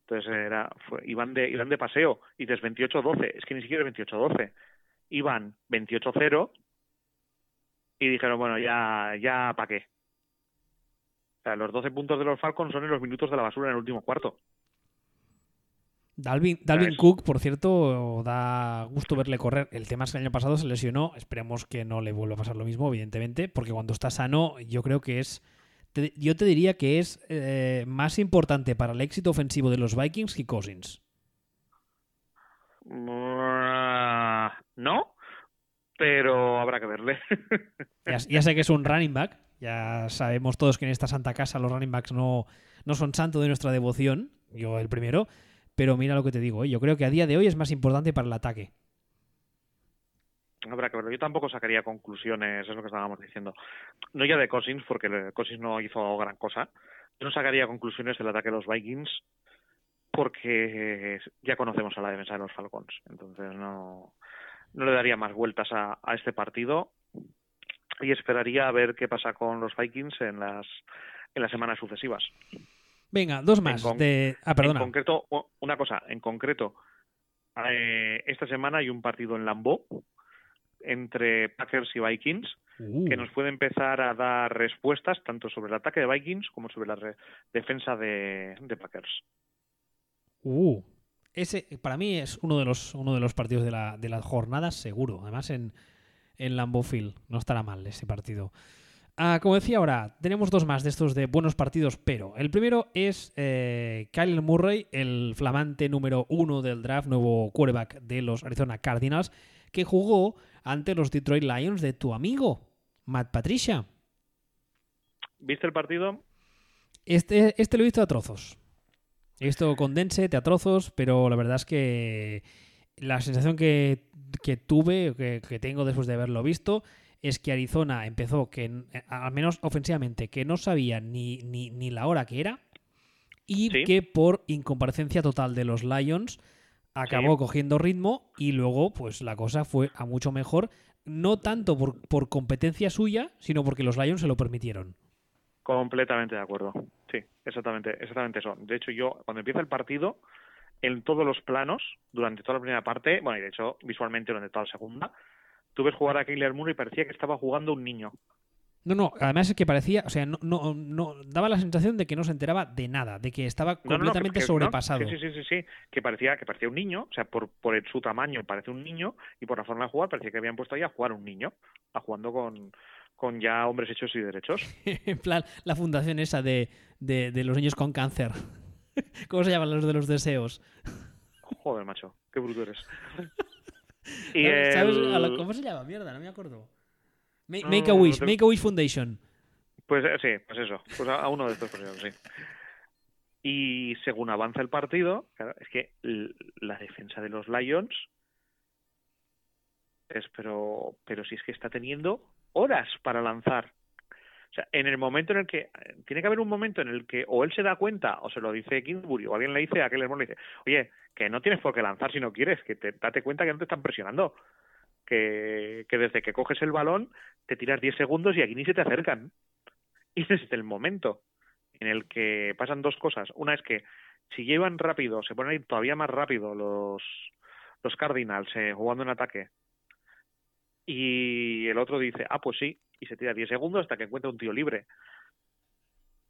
S2: Entonces era, iban, de, iban de paseo y dices 28-12, es que ni siquiera 28-12. Iban 28-0 y dijeron, bueno, ya, ya, ¿para qué? los 12 puntos de los Falcons son en los minutos de la basura en el último cuarto.
S1: Dalvin, Dalvin Cook, por cierto, da gusto verle correr. El tema es que el año pasado se lesionó. Esperemos que no le vuelva a pasar lo mismo, evidentemente, porque cuando está sano, yo creo que es. yo te diría que es eh, más importante para el éxito ofensivo de los Vikings que Cousins.
S2: No, pero habrá que verle. [LAUGHS]
S1: ya sé que es un running back, ya sabemos todos que en esta santa casa los running backs no, no son santo de nuestra devoción, yo el primero, pero mira lo que te digo, ¿eh? yo creo que a día de hoy es más importante para el ataque.
S2: Habrá que verlo. Yo tampoco sacaría conclusiones, es lo que estábamos diciendo. No ya de Cousins, porque Cousins no hizo gran cosa. Yo no sacaría conclusiones del ataque de los Vikings, porque ya conocemos a la defensa de los Falcons. Entonces no, no le daría más vueltas a, a este partido y esperaría a ver qué pasa con los Vikings en las en las semanas sucesivas.
S1: Venga, dos más. de... Ah, perdona.
S2: En concreto, una cosa, en concreto, eh, esta semana hay un partido en Lambeau entre Packers y Vikings que uh. nos puede empezar a dar respuestas tanto sobre el ataque de Vikings como sobre la defensa de, Packers.
S1: Uh, ese para mí es uno de los uno de los partidos de la, de la jornada seguro. Además en en Lambeau Field. No estará mal ese partido. Ah, como decía ahora, tenemos dos más de estos de buenos partidos, pero el primero es eh, Kyle Murray, el flamante número uno del draft, nuevo quarterback de los Arizona Cardinals, que jugó ante los Detroit Lions de tu amigo, Matt Patricia.
S2: ¿Viste el partido?
S1: Este, este lo he visto a trozos. He visto condense, a trozos, pero la verdad es que la sensación que, tuve, que, que, tengo después de haberlo visto, es que Arizona empezó, que eh, al menos ofensivamente, que no sabía ni, ni, la hora que era y que por incomparecencia total de los Lions acabó cogiendo ritmo y luego pues la cosa fue a mucho mejor, no tanto por, por competencia suya, sino porque los Lions se lo permitieron.
S2: Completamente de acuerdo. Sí, exactamente, exactamente eso. De hecho, yo cuando empieza el partido en todos los planos durante toda la primera parte, bueno, y de hecho visualmente durante toda la segunda, tú ves jugar a Kyler Murray y parecía que estaba jugando un niño.
S1: No, no, además es que parecía, o sea, no, no, no daba la sensación de que no se enteraba de nada, de que estaba completamente sobrepasado.
S2: Sí, sí, sí, sí, que parecía que parecía un niño, o sea, por, por su tamaño parece un niño y por la forma de jugar parecía que habían puesto ahí a jugar un niño, a jugando con, con ya hombres hechos y derechos. [LAUGHS]
S1: en plan, la fundación esa de, de, de los niños con cáncer. [LAUGHS] ¿Cómo se llaman los de los deseos?
S2: Joder, macho, qué bruto eres. [LAUGHS]
S1: y ¿Sabes
S2: el...
S1: cómo se llama? Mierda, no me acuerdo. Make,
S2: No,
S1: make a
S2: no
S1: Wish,
S2: te-
S1: Make a Wish Foundation.
S2: Pues eh, sí, pues eso, pues a, a uno de estos procesos, sí. Y según avanza el partido, claro, es que la defensa de los Lions es pero pero si es que está teniendo horas para lanzar. O sea, en el momento en el que tiene que haber un momento en el que o él se da cuenta o se lo dice Kingsbury o alguien le dice a Kellen Moore le dice, "Oye, que no tienes por qué lanzar si no quieres, que te date cuenta que no te están presionando." Que, que desde que coges el balón te tiras 10 segundos y aquí ni se te acercan. Y desde el momento en el que pasan dos cosas. Una es que si llevan rápido, se ponen a ir todavía más rápido los, los Cardinals eh, jugando en ataque. Y el otro dice, ah, pues sí, y se tira 10 segundos hasta que encuentra un tío libre.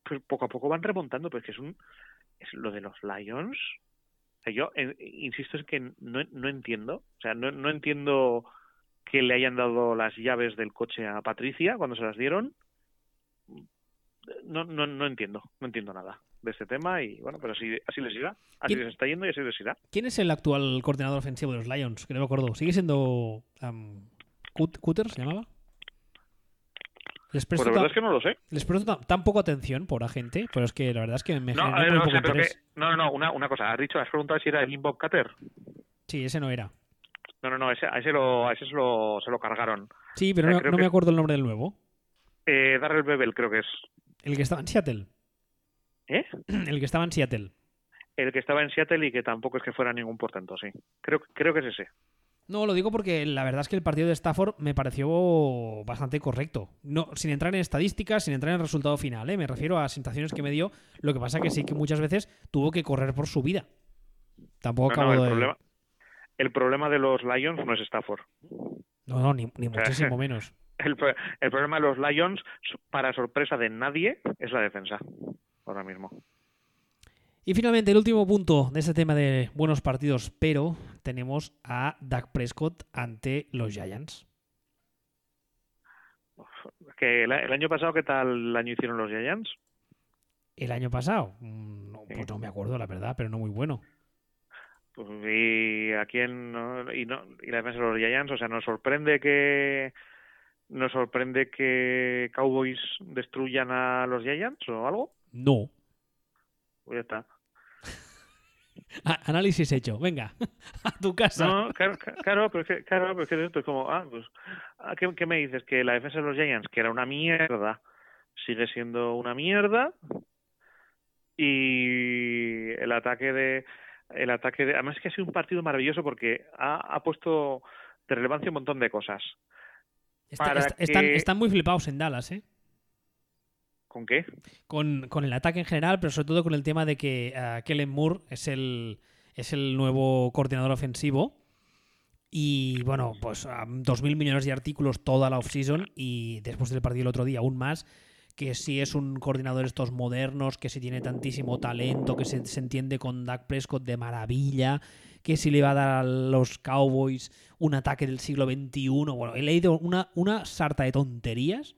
S2: Pues poco a poco van remontando, pero es que es un. Es lo de los Lions. O sea, yo eh, insisto, es que no, no entiendo. O sea, no, no entiendo que le hayan dado las llaves del coche a Patricia cuando se las dieron no, no, no entiendo, no entiendo nada de este tema y bueno, pero así, así les irá, así
S1: ¿Quién-
S2: les está yendo y así les irá.
S1: ¿Quién es el actual coordinador ofensivo de los Lions? Que no me acuerdo. ¿Sigue siendo um, Cut- Cutter, se llamaba? Les
S2: Pues
S1: presto,
S2: la verdad es que no lo sé.
S1: les presto ta- tan poco atención por agente, pero es que la verdad es que me
S2: No, ver,
S1: muy
S2: o
S1: poco
S2: sea, pero que, no, no, no, una, una cosa, has dicho, has preguntado si era el Bob Cutter.
S1: Sí, ese no era.
S2: No, no, no, ese, a ese, lo, a ese se, lo, se lo cargaron.
S1: Sí, pero
S2: Eh,
S1: no, no
S2: que-
S1: me acuerdo el nombre del nuevo.
S2: Eh, Darrell Bebel creo que es.
S1: El que estaba en Seattle.
S2: ¿Eh? [CLEARS THROAT]
S1: El que estaba en Seattle.
S2: El que estaba en Seattle y que tampoco es que fuera ningún portento, sí. Creo, creo que es ese.
S1: No, lo digo porque la verdad es que el partido de Stafford me pareció bastante correcto. No, sin entrar en estadísticas, sin entrar en el resultado final, ¿eh? me refiero a sensaciones que me dio. Lo que pasa que sí que muchas veces tuvo que correr por su vida. Tampoco
S2: No, el,
S1: de.
S2: problema, el problema de los Lions no es Stafford.
S1: No, no, ni, [LAUGHS] muchísimo menos.
S2: El, el problema de los Lions, para sorpresa de nadie, es la defensa. Ahora mismo.
S1: Y finalmente, el último punto de este tema de buenos partidos, pero tenemos a Dak Prescott ante los Giants.
S2: Que el, el año pasado, ¿qué tal año hicieron los Giants?
S1: El año pasado, mm, no, pues no me acuerdo, la verdad, pero no muy bueno.
S2: Pues, y a quién no- y no y la defensa de los Giants, o sea, nos sorprende que nos sorprende que Cowboys destruyan a los Giants o algo.
S1: No.
S2: Pues ya está.
S1: Análisis hecho, venga, [LAUGHS] a tu casa.
S2: No, claro, claro, pero es que, claro, pero es que esto es como, ah, pues, ah, ¿qué, qué me dices? Que la defensa de los Giants, que era una mierda, sigue siendo una mierda y el ataque de, el ataque de, además es que ha sido un partido maravilloso porque ha, ha puesto de relevancia un montón de cosas.
S1: Está- están muy flipados en Dallas, ¿eh?
S2: ¿Con qué?
S1: Con, con el ataque en general, pero sobre todo con el tema de que ah, Kellen Moore es el, es el nuevo coordinador ofensivo. Y bueno, pues dos mil millones de artículos toda la offseason y después del partido el otro día aún más. Que si es un coordinador de estos modernos, que si tiene tantísimo talento, que se, se entiende con Dak Prescott de maravilla, que si le va a dar a los Cowboys un ataque del siglo XXI. Bueno, he leído una, una sarta de tonterías,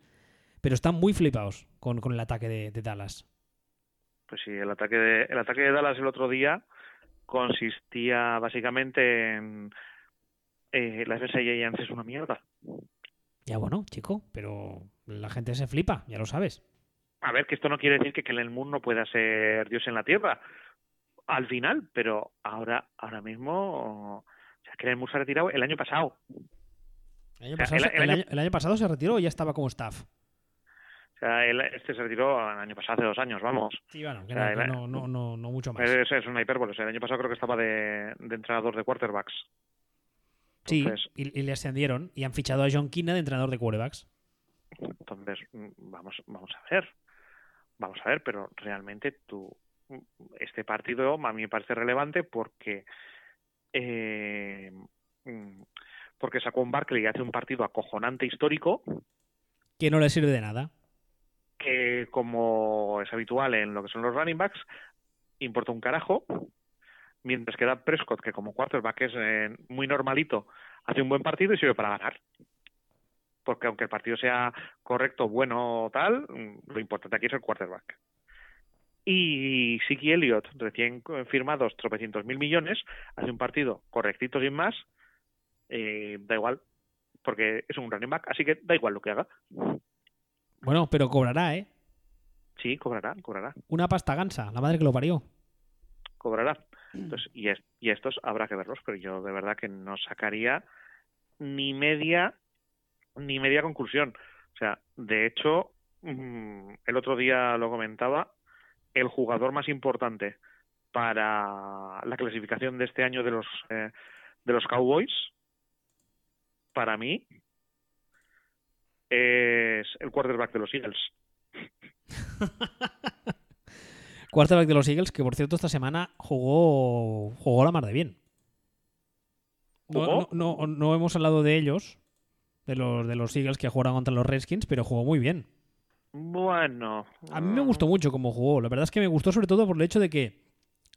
S1: pero están muy flipados con, con el ataque de, de Dallas.
S2: Pues sí, el ataque de, el ataque de Dallas el otro día consistía básicamente en eh, la defensa de Giants es una mierda.
S1: Ya bueno, chico, pero la gente se flipa, ya lo sabes.
S2: A ver, que esto no quiere decir que Kellen Moore no pueda ser Dios en la tierra al final, pero ahora ahora mismo o sea, Kellen Moore se ha retirado el año pasado.
S1: El año,
S2: O sea,
S1: pasado,
S2: el-
S1: se-
S2: el
S1: el
S2: año-
S1: año- el año pasado se retiró y ya estaba como staff.
S2: O sea, él- este se retiró el año pasado, hace dos años, vamos.
S1: Sí, bueno, que
S2: O sea,
S1: no, no, no, no, no mucho más.
S2: Es, es una hipérbole. O sea, el año pasado creo que estaba de, de entrenador de quarterbacks.
S1: Sí, y, y le ascendieron y han fichado a John Kina de entrenador de quarterbacks.
S2: Entonces, vamos, vamos a ver. Vamos a ver, pero realmente tú, este partido a mí me parece relevante porque eh, porque sacó un Barkley y hace un partido acojonante histórico
S1: Que no le sirve de nada.
S2: Que como es habitual en lo que son los running backs importa un carajo mientras que Dak Prescott que como quarterback es eh, muy normalito hace un buen partido y sirve para ganar porque aunque el partido sea correcto, bueno o tal, lo importante aquí es el quarterback. Y Siki Elliott, recién firmados tropecientos mil millones, hace un partido correctito sin más, eh, da igual, porque es un running back, así que da igual lo que haga.
S1: Bueno, pero cobrará, ¿eh?
S2: Sí, cobrará, cobrará.
S1: Una pasta gansa, la madre que lo parió.
S2: Cobrará. Entonces, y, es, y estos habrá que verlos, pero yo de verdad que no sacaría ni media ni media conclusión. O sea, de hecho, mm, el otro día lo comentaba, el jugador más importante para la clasificación de este año de los eh, de los Cowboys, para mí, es el quarterback de los Eagles. [LAUGHS]
S1: quarterback de los Eagles, que por cierto esta semana jugó, jugó la mar de bien. No, no, no, hemos hablado de ellos, de los, de los Eagles que jugaron contra los Redskins, pero jugó muy bien.
S2: Bueno.
S1: A mí me gustó mucho cómo jugó. La verdad es que me gustó sobre todo por el hecho de que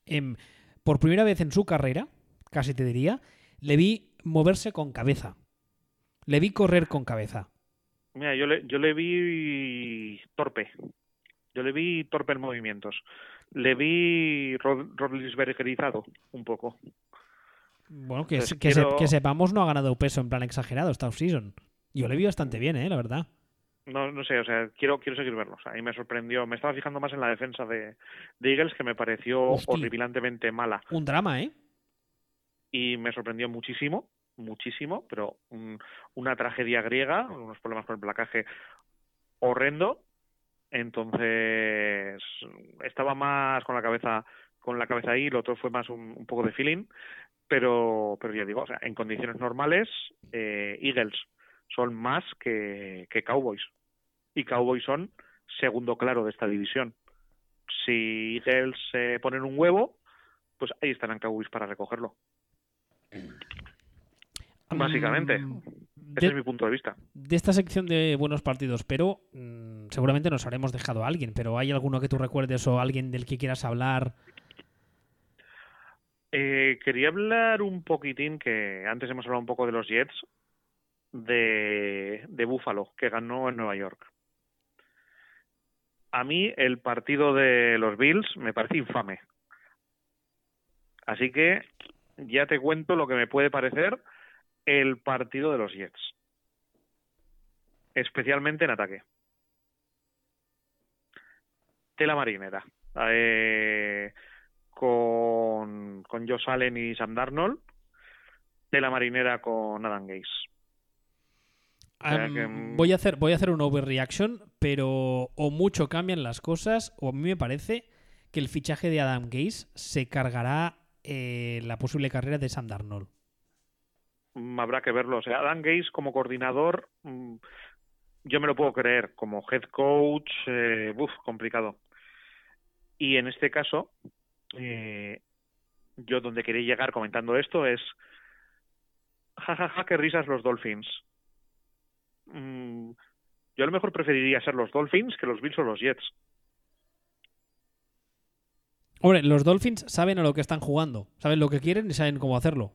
S1: em, por primera vez en su carrera, casi te diría, le vi moverse con cabeza. Le vi correr con cabeza.
S2: Mira, yo le, yo le vi torpe. Yo le vi torpe en movimientos. Le vi rodlisbergerizado un poco.
S1: Bueno, que, que, sepamos no ha ganado peso en plan exagerado esta off-season. Yo le vi bastante bien, ¿eh? La verdad.
S2: No, no sé, o sea, quiero, quiero seguir verlo. O sea, me sorprendió. Me estaba fijando más en la defensa de, Eagles, que me pareció horripilantemente mala.
S1: Un drama, ¿eh?
S2: Y me sorprendió muchísimo, muchísimo, pero una tragedia griega, unos problemas con el placaje horrendo. Entonces, estaba más con la cabeza con la cabeza ahí, lo otro fue más un, un poco de feeling pero, pero ya digo, o sea, en condiciones normales, eh, Eagles son más que, Cowboys. Y Cowboys son segundo claro de esta división. Si Eagles se ponen un huevo, pues ahí estarán Cowboys para recogerlo. Básicamente. Mm, Ese es mi punto de vista.
S1: De esta sección de buenos partidos, pero mm, seguramente nos habremos dejado a alguien, pero ¿hay alguno que tú recuerdes o alguien del que quieras hablar
S2: eh, quería hablar un poquitín, que antes hemos hablado un poco de los Jets, de, de Buffalo, que ganó en Nueva York. A mí el partido de los Bills me parece infame. Así que ya te cuento lo que me puede parecer el partido de los Jets. Especialmente en ataque. Tela marinera. Eh, con, con Josh Allen y Sam Darnold, de la marinera con Adam Gaze.
S1: Mm, voy a hacer voy a hacer un overreaction, pero o mucho cambian las cosas o a mí me parece que el fichaje de Adam Gaze se cargará eh, la posible carrera de Sam Darnold.
S2: Mm, habrá que verlo. O sea, Adam Gaze como coordinador, mm, yo me lo puedo creer. Como head coach, eh, complicado. Y en este caso, eh, yo donde quería llegar comentando esto es jajaja ja, ja, qué risas los Dolphins mm, yo a lo mejor preferiría ser los Dolphins que los Bills o los Jets
S1: Hombre, los Dolphins saben a lo que están jugando, saben lo que quieren y saben cómo hacerlo.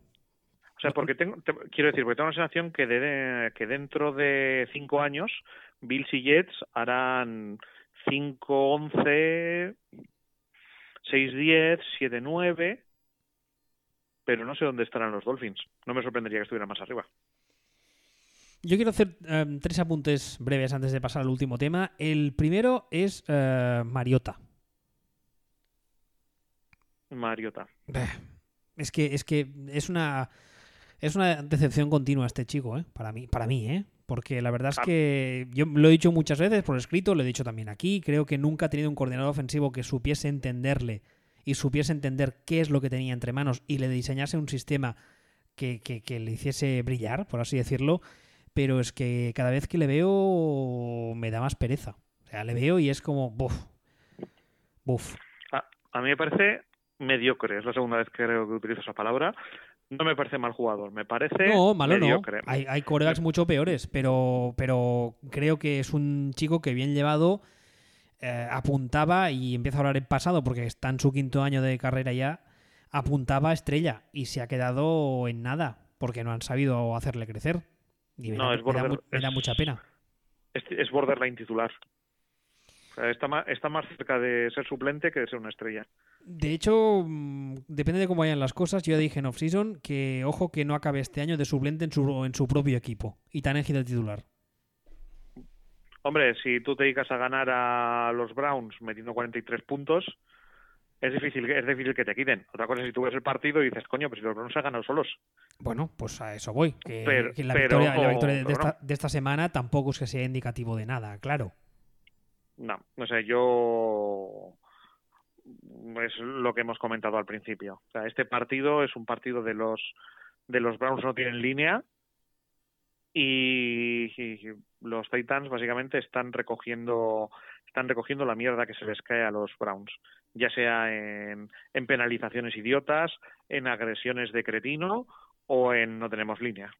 S2: O sea, porque tengo, quiero decir, porque tengo la sensación que, de, que dentro de cinco años Bills y Jets harán 5-11, 6-10, 7-9, pero no sé dónde estarán los Dolphins. No me sorprendería que estuvieran más arriba.
S1: Yo quiero hacer em, tres apuntes breves antes de pasar al último tema. El primero es eh, Mariota.
S2: Mariota.
S1: Es que, es que es una es una decepción continua este chico, ¿eh? Para mí, para mí, ¿eh? Porque la verdad es ah. que yo lo he dicho muchas veces por escrito, lo he dicho también aquí, creo que nunca ha tenido un coordinador ofensivo que supiese entenderle y supiese entender qué es lo que tenía entre manos y le diseñase un sistema que, que, le hiciese brillar, por así decirlo, pero es que cada vez que le veo me da más pereza. O sea, le veo y es como, buf, buf.
S2: a mí me parece mediocre, es la segunda vez que creo que utilizo esa palabra, no me parece mal jugador, me parece
S1: no, malo No. Hay, hay corebacks mucho peores, pero, pero creo que es un chico que bien llevado eh, apuntaba, y empieza a hablar en pasado porque está en su quinto año de carrera ya, apuntaba a estrella y se ha quedado en nada porque no han sabido hacerle crecer. Y me, da, mucha pena.
S2: Es, borderline titular. Está, más, está más cerca de ser suplente que de ser una estrella.
S1: De hecho, mm, depende de cómo vayan las cosas. Yo ya dije en off-season que, ojo, que no acabe este año de suplente en su, en su propio equipo. Y tan de titular.
S2: Hombre, si tú te dedicas a ganar a los Browns metiendo 43 puntos, es difícil, es difícil que te quiten. Otra cosa es si tú ves el partido y dices, coño, pues si los Browns se han ganado solos.
S1: Bueno, pues a eso voy. Que, la, victoria, de, esta, de, esta, semana tampoco es que sea indicativo de nada, claro.
S2: No, no sé, yo es lo que hemos comentado al principio. O sea, este partido es un partido de los de los Browns no tienen línea y, los Titans básicamente están recogiendo están recogiendo la mierda que se les cae a los Browns, ya sea en, en penalizaciones idiotas, en agresiones de cretino o en no tenemos línea.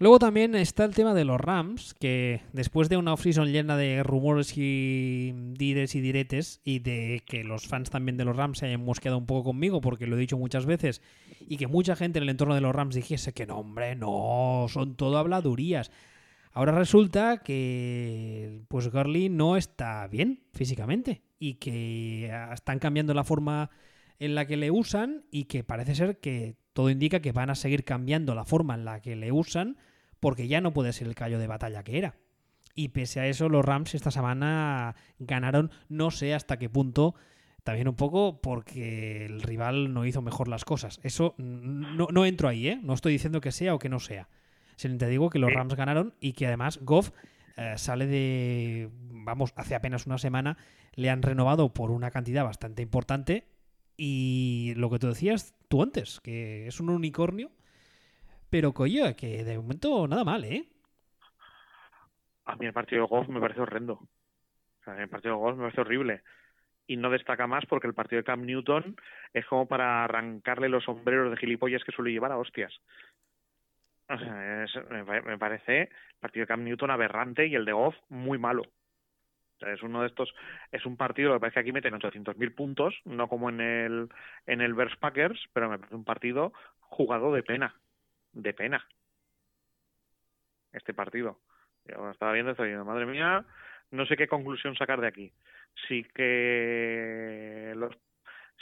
S1: Luego también está el tema de los Rams, que después de una offseason llena de rumores y dires y diretes, y de que los fans también de los Rams se hayan mosqueado un poco conmigo, porque lo he dicho muchas veces, y que mucha gente en el entorno de los Rams dijese que no, hombre, no, son todo habladurías. Ahora resulta que pues Gurley no está bien físicamente y que están cambiando la forma en la que le usan y que parece ser que todo indica que van a seguir cambiando la forma en la que le usan porque ya no puede ser el callo de batalla que era. Y pese a eso, los Rams esta semana ganaron, no sé hasta qué punto, también un poco porque el rival no hizo mejor las cosas. Eso no, no entro ahí, ¿eh? No estoy diciendo que sea o que no sea. Te digo que los Rams ganaron y que además Goff eh, sale de, vamos, hace apenas una semana, le han renovado por una cantidad bastante importante y lo que tú decías tú antes, que es un unicornio pero coño, que de momento nada mal, ¿eh?
S2: A mí el partido de golf me parece horrendo. O sea, el partido de golf me parece horrible. Y no destaca más porque el partido de Cam Newton es como para arrancarle los sombreros de gilipollas que suele llevar a hostias. O sea, me parece el partido de Cam Newton aberrante y el de Goff muy malo. O sea, es uno de estos, es un partido que parece que aquí meten 800.000 puntos, no como en el en el Bears Packers, pero me parece un partido jugado de pena de pena este partido. Estaba viendo, estaba diciendo, madre mía, no sé qué conclusión sacar de aquí. Sí que los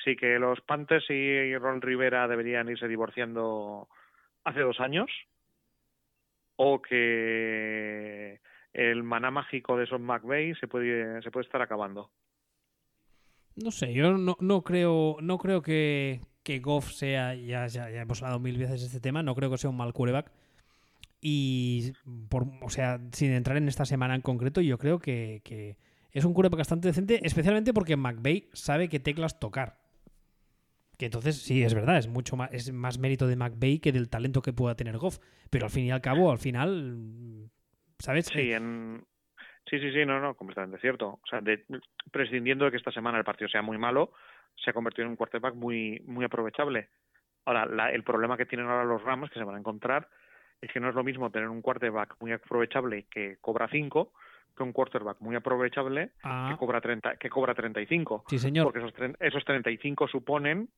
S2: sí que los Panthers y Ron Rivera deberían irse divorciando hace dos años o que el maná mágico de Son McVeigh se puede se puede estar acabando.
S1: No sé, yo no, no creo no creo que, que Goff sea, ya, ya, hemos hablado mil veces de este tema, no creo que sea un mal quarterback. Y, por, o sea, sin entrar en esta semana en concreto, yo creo que, es un quarterback bastante decente, especialmente porque McVeigh sabe qué teclas tocar. Que entonces, sí, es verdad, es mucho más, es más mérito de McVeigh que del talento que pueda tener Goff. Pero al fin y al cabo, al final, ¿sabes?
S2: Sí, en... sí, sí, sí, no, no, completamente cierto. O sea, prescindiendo de que esta semana el partido sea muy malo, se ha convertido en un quarterback muy, muy aprovechable. Ahora, el problema que tienen ahora los Rams que se van a encontrar es que no es lo mismo tener un quarterback muy aprovechable que cobra 5 que un quarterback muy aprovechable que ah. cobra 30 que cobra 35.
S1: Sí, señor.
S2: Porque esos, esos 35 suponen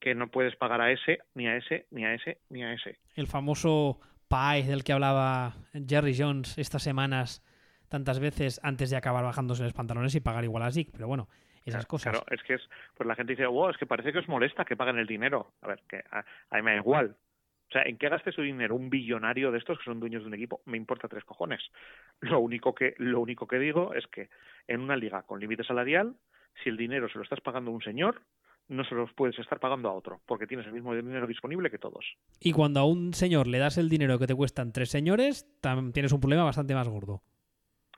S2: que no puedes pagar a ese, ni a ese, ni a ese, ni a ese.
S1: El famoso pie del que hablaba Jerry Jones estas semanas tantas veces antes de acabar bajándose los pantalones y pagar igual a Zig. Pero bueno, esas cosas.
S2: Claro, es que es, pues la gente dice, wow, es que parece que os molesta que paguen el dinero. A ver, que a, mí me da igual. O sea, ¿en qué gaste su dinero un billonario de estos que son dueños de un equipo? Me importa tres cojones. Lo único que, lo único que digo es que en una liga con límite salarial, si el dinero se lo estás pagando a un señor, no se los puedes estar pagando a otro, porque tienes el mismo dinero disponible que todos.
S1: Y cuando a un señor le das el dinero que te cuestan tres señores, tienes un problema bastante más gordo.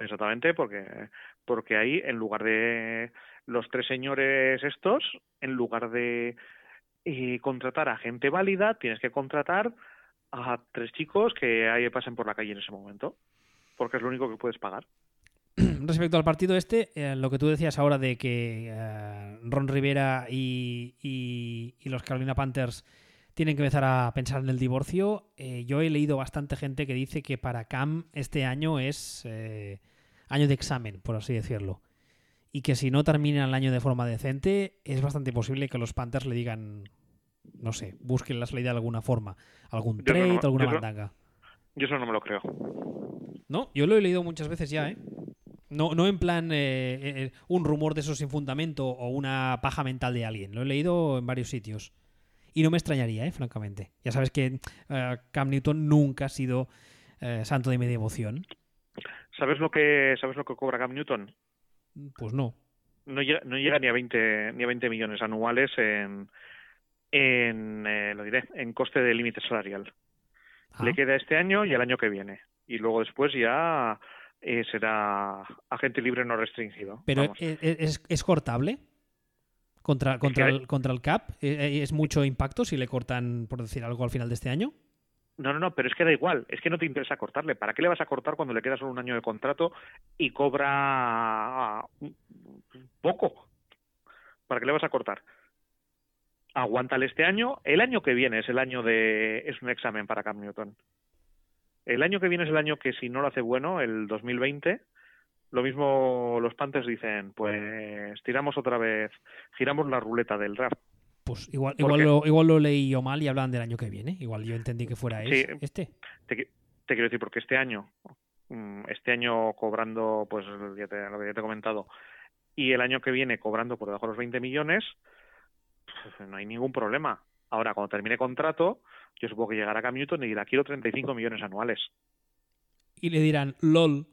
S2: Exactamente, porque, porque ahí, en lugar de los tres señores estos, en lugar de eh, contratar a gente válida, tienes que contratar a tres chicos que ahí pasen por la calle en ese momento, porque es lo único que puedes pagar. [CLEARS THROAT]
S1: Respecto al partido este, eh, lo que tú decías ahora de que eh, Ron Rivera y, y, los Carolina Panthers tienen que empezar a pensar en el divorcio, yo he leído bastante gente que dice que para Cam este año es año de examen, por así decirlo y que si no termina el año de forma decente, es bastante posible que los Panthers le digan, no sé, busquen la salida de alguna forma, algún trade, alguna mandanga.
S2: Yo eso no me lo creo.
S1: No, yo lo he leído muchas veces ya, ¿eh? No, no en plan eh, eh, un rumor de eso sin fundamento o una paja mental de alguien. Lo he leído en varios sitios. Y no me extrañaría, ¿eh? francamente. Ya sabes que eh, Cam Newton nunca ha sido eh, santo de mi devoción.
S2: ¿Sabes lo que sabes lo que cobra Cam Newton?
S1: Pues no.
S2: No llega, no llega ni a 20 ni a 20 millones anuales en en eh, lo diré, en coste de límite salarial.
S1: Ah,
S2: Le queda este año y el año que viene. Y luego después ya eh, será agente libre no restringido.
S1: Pero
S2: Vamos.
S1: ¿e- e- ¿es, es cortable? Contra, contra, el, contra el CAP. ¿E- e- ¿Es mucho impacto si le cortan, por decir algo, al final de este año?
S2: No, no, no, pero es que da igual, es que no te interesa cortarle. ¿Para qué le vas a cortar cuando le queda solo un año de contrato y cobra poco? ¿Para qué le vas a cortar? Aguántale este año. El año que viene es el año de. es un examen para Cam Newton. El año que viene es el año que, si no lo hace bueno, el 2020, lo mismo los Panthers dicen: pues tiramos otra vez, giramos la ruleta del draft.
S1: Pues igual,
S2: ¿Por
S1: igual, lo, igual lo leí yo mal y hablan del año que viene. Igual yo entendí que fuera
S2: Sí.
S1: es- este.
S2: te, qui- te quiero decir porque este año mm, este año cobrando pues ya te- lo que ya te he comentado y el año que viene cobrando por debajo de los 20 millones pues, no hay ningún problema ahora cuando termine contrato yo supongo que llegará Cam Newton y dirá quiero 35 millones anuales
S1: Y le dirán, LOL.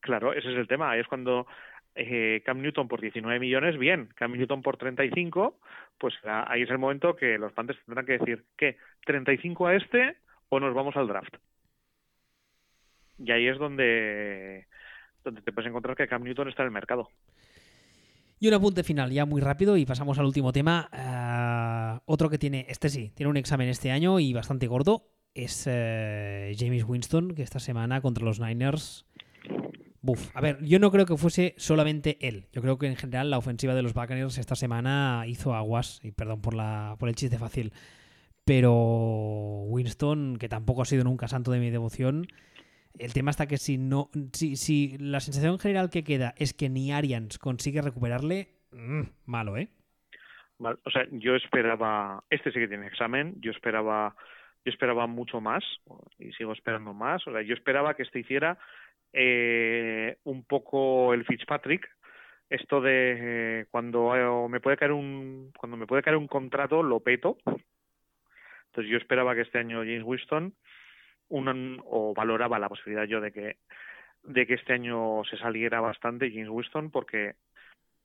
S2: claro ese es el tema ahí es cuando eh, Cam Newton por 19 millones bien Cam Newton por 35 pues ah, ahí es el momento que los Panthers tendrán que decir ¿qué? 35 a este o nos vamos al draft y ahí es donde donde te puedes encontrar que Cam Newton está en el mercado
S1: Y un apunte final, ya muy rápido, y pasamos al último tema. Ah, otro que tiene, este sí, tiene un examen este año y bastante gordo, es eh, James Winston, que esta semana contra los Niners. Buf. A ver, yo no creo que fuese solamente él. Yo creo que en general la ofensiva de los Buccaneers esta semana hizo aguas, y perdón por, la, por el chiste fácil. Pero Winston, que tampoco ha sido nunca santo de mi devoción, el tema está que si no, si, si la sensación general que queda es que ni Arians consigue recuperarle, mm, malo, ¿eh?
S2: Vale, O sea, yo esperaba, este sí que tiene examen, yo esperaba, yo esperaba mucho más y sigo esperando más. O sea, yo esperaba que este hiciera eh, un poco el Fitzpatrick, esto de eh, cuando eh, me puede caer un, cuando me puede caer un contrato lo peto. Entonces yo esperaba que este año James Winston un, o valoraba la posibilidad yo de que de que este año se saliera bastante James Winston porque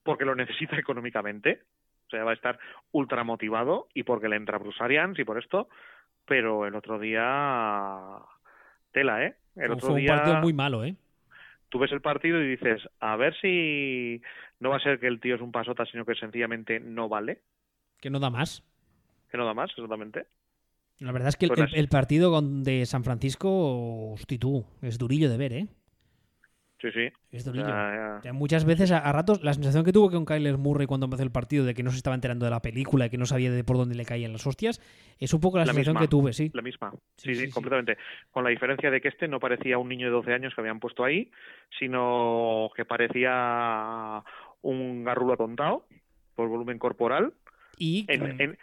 S2: porque lo necesita [LAUGHS] económicamente o sea, va a estar ultra motivado y porque le entra Bruce Arians y por esto, pero el otro día tela, ¿eh? El
S1: Fue
S2: otro
S1: un
S2: día
S1: partido muy malo, ¿eh?
S2: tú ves el partido y dices, a ver si no va a ser que el tío es un pasota, sino que sencillamente no vale,
S1: Que no da más.
S2: que no da más, exactamente.
S1: La verdad es que el, el- el partido de San Francisco, hosti tú, es durillo de ver, ¿eh?
S2: Sí, sí.
S1: Es durillo.
S2: sea,
S1: muchas veces, a, a ratos, la sensación que tuvo con Kyler Murray cuando empezó el partido de que no se estaba enterando de la película y que no sabía de por dónde le caían las hostias, es un poco la,
S2: La
S1: sensación
S2: misma.
S1: que tuve, sí.
S2: la misma.
S1: Sí,
S2: Sí,
S1: sí,
S2: sí,
S1: sí.
S2: completamente. Con la diferencia de que este no parecía un niño de 12 años que habían puesto ahí, sino que parecía un garrulo atontado por volumen corporal.
S1: Y
S2: En, en,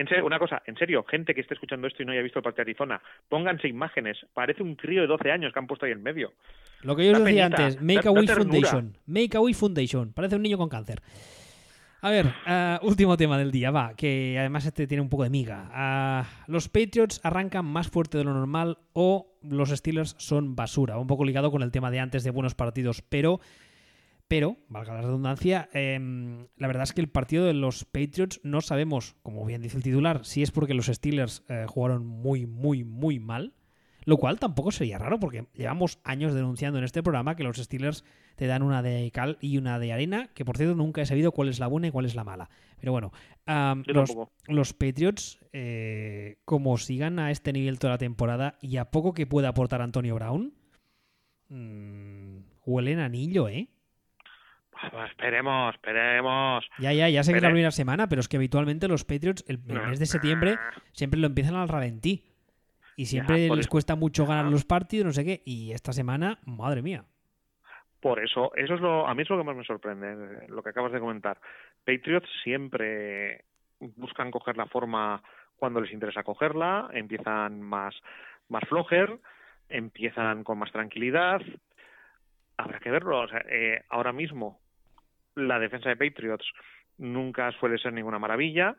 S2: en serio, una cosa, en serio, gente que esté escuchando esto y no haya visto el partido de Arizona, pónganse imágenes. Parece un crío de 12 años que han puesto ahí en medio.
S1: lo que yo os decía
S2: penita,
S1: antes, Make
S2: da-
S1: a
S2: ternura.
S1: Foundation. Make a Wish Foundation. Parece un niño con cáncer. A ver, ah, último tema del día, va, que además este tiene un poco de miga. Ah, los Patriots arrancan más fuerte de lo normal o los Steelers son basura. Un poco ligado con el tema de antes de buenos partidos, pero, pero, valga la redundancia, em, la verdad es que el partido de los Patriots no sabemos, como bien dice el titular, si es porque los Steelers eh, jugaron muy, muy, muy mal. Lo cual tampoco sería raro porque llevamos años denunciando en este programa que los Steelers te dan una de cal y una de arena, que por cierto nunca he sabido cuál es la buena y cuál es la mala. Pero bueno, los, Patriots, eh, como sigan a este nivel toda la temporada y a poco que pueda aportar Antonio Brown, mm, huelen anillo, ¿eh?
S2: Pues esperemos, esperemos.
S1: Ya, ya, ya sé que es la primera semana, pero es que habitualmente los Patriots, el, el mes de septiembre, siempre lo empiezan al ralentí. Y siempre les
S2: eso.
S1: cuesta mucho ganar los partidos, no sé qué. Y esta semana, madre mía.
S2: Por eso, eso es lo, a mí es lo que más me sorprende, lo que acabas de comentar. Patriots siempre buscan coger la forma cuando les interesa cogerla, empiezan más, más flojer, empiezan con más tranquilidad. habrá que verlo. O sea, eh, ahora mismo la defensa de Patriots nunca suele ser ninguna maravilla,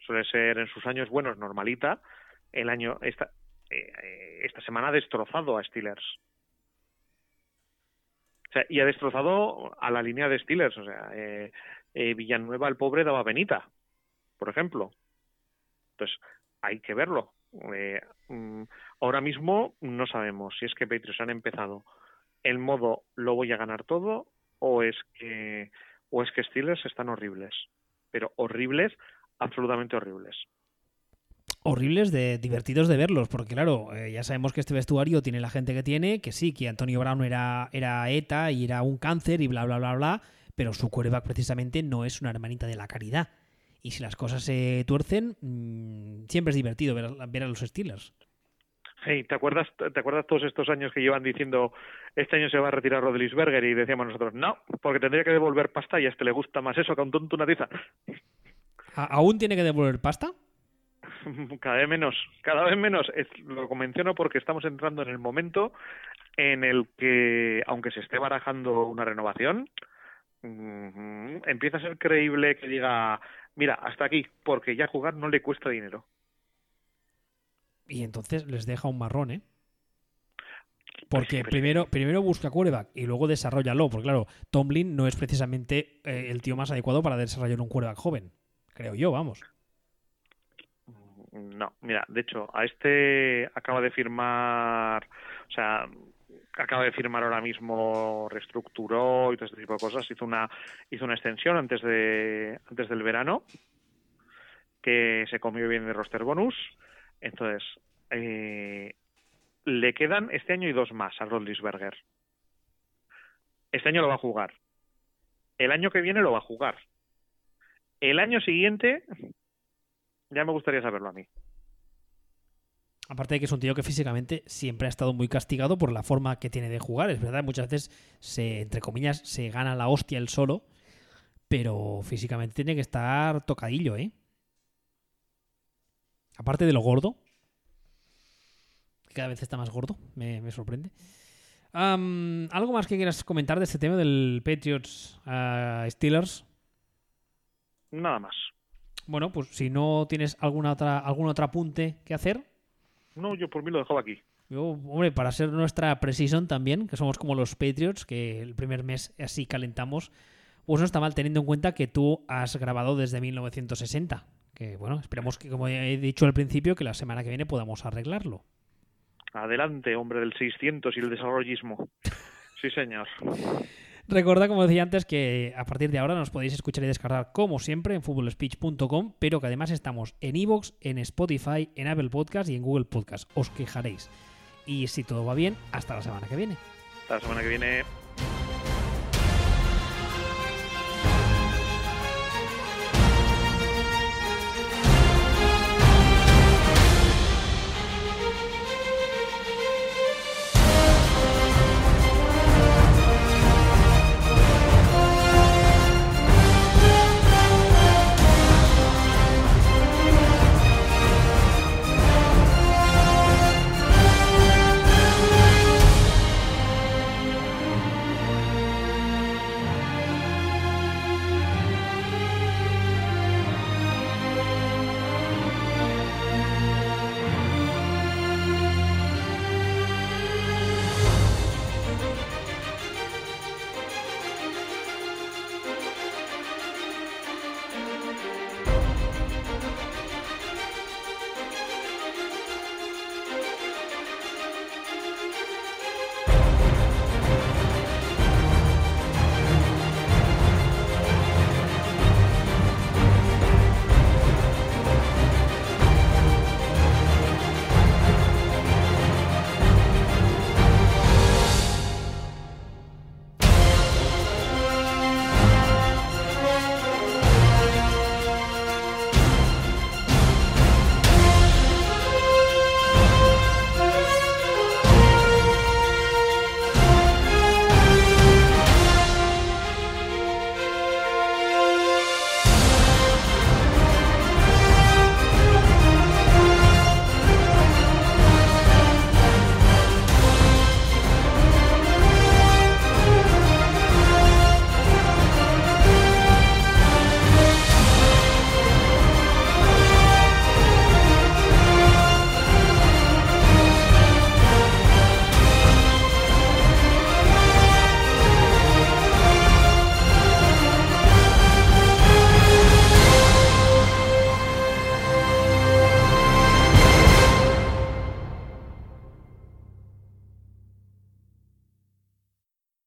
S2: suele ser en sus años buenos normalita. El año esta eh, esta semana ha destrozado a Steelers. O sea, y ha destrozado a la línea de Steelers. O sea, eh, eh, Villanueva, el pobre, daba venita, por ejemplo. Entonces, hay que verlo. Eh, mm, ahora mismo no sabemos si es que Patriots han empezado el modo lo voy a ganar todo o es que o es que Steelers están horribles, pero horribles, absolutamente horribles.
S1: Horribles de divertidos de verlos, porque claro, eh, ya sabemos que este vestuario tiene la gente que tiene, que sí, que Antonio Brown era, era ETA y era un cáncer y bla bla bla bla, pero su quarterback precisamente no es una hermanita de la caridad. Y si las cosas se tuercen, mmm, siempre es divertido ver, ver a los Steelers.
S2: Hey, ¿te acuerdas, ¿te acuerdas todos estos años que llevan diciendo este año se va a retirar Rodlisberger y decíamos nosotros no, porque tendría que devolver pasta y a este le gusta más eso que a un tonto una tiza?
S1: ¿Aún tiene que devolver pasta? [LAUGHS]
S2: Cada vez menos, cada vez menos. Es, lo menciono porque estamos entrando en el momento en el que, aunque se esté barajando una renovación, mmm, empieza a ser creíble que diga, mira, hasta aquí, porque ya jugar no le cuesta dinero.
S1: Y entonces les deja un marrón, ¿eh? Porque primero, primero busca quarterback y luego desarrollalo. Porque claro, Tomlin no es precisamente eh, el tío más adecuado para desarrollar un quarterback joven. Creo yo, vamos.
S2: No, mira, de hecho, a este acaba de firmar, o sea, acaba de firmar ahora mismo, reestructuró y todo este tipo de cosas, hizo una, hizo una extensión antes de, antes del verano, que se comió bien de roster bonus, entonces, eh, le quedan este año y dos más a Rodlisberger. Este año lo va a jugar. El año que viene lo va a jugar. El año siguiente ya me gustaría saberlo a mí.
S1: Aparte de que es un tío que físicamente siempre ha estado muy castigado por la forma que tiene de jugar. Es verdad, muchas veces se, entre comillas, se gana la hostia él solo, pero físicamente tiene que estar tocadillo, ¿eh? Aparte de lo gordo, cada vez está más gordo, me, me sorprende. Um, ¿Algo más que quieras comentar de este tema del Patriots uh, Steelers?
S2: Nada más.
S1: Bueno, pues si no tienes alguna otra, algún otro apunte que hacer.
S2: No, yo por mí lo dejaba aquí.
S1: Yo, hombre, para ser nuestra precision también, que somos como los Patriots, que el primer mes así calentamos, pues no está mal teniendo en cuenta que tú has grabado desde 1960. Que bueno, esperamos que, como he dicho al principio, que la semana que viene podamos arreglarlo.
S2: Adelante, hombre del 600 y el desarrollismo. Sí, señor.
S1: Recordad, como decía antes, que a partir de ahora nos podéis escuchar y descargar como siempre en footballspeech.com, pero que además estamos en iVoox, en Spotify, en Apple Podcast y en Google Podcast. Os quejaréis. Y si todo va bien, hasta la semana que viene.
S2: Hasta la semana que viene.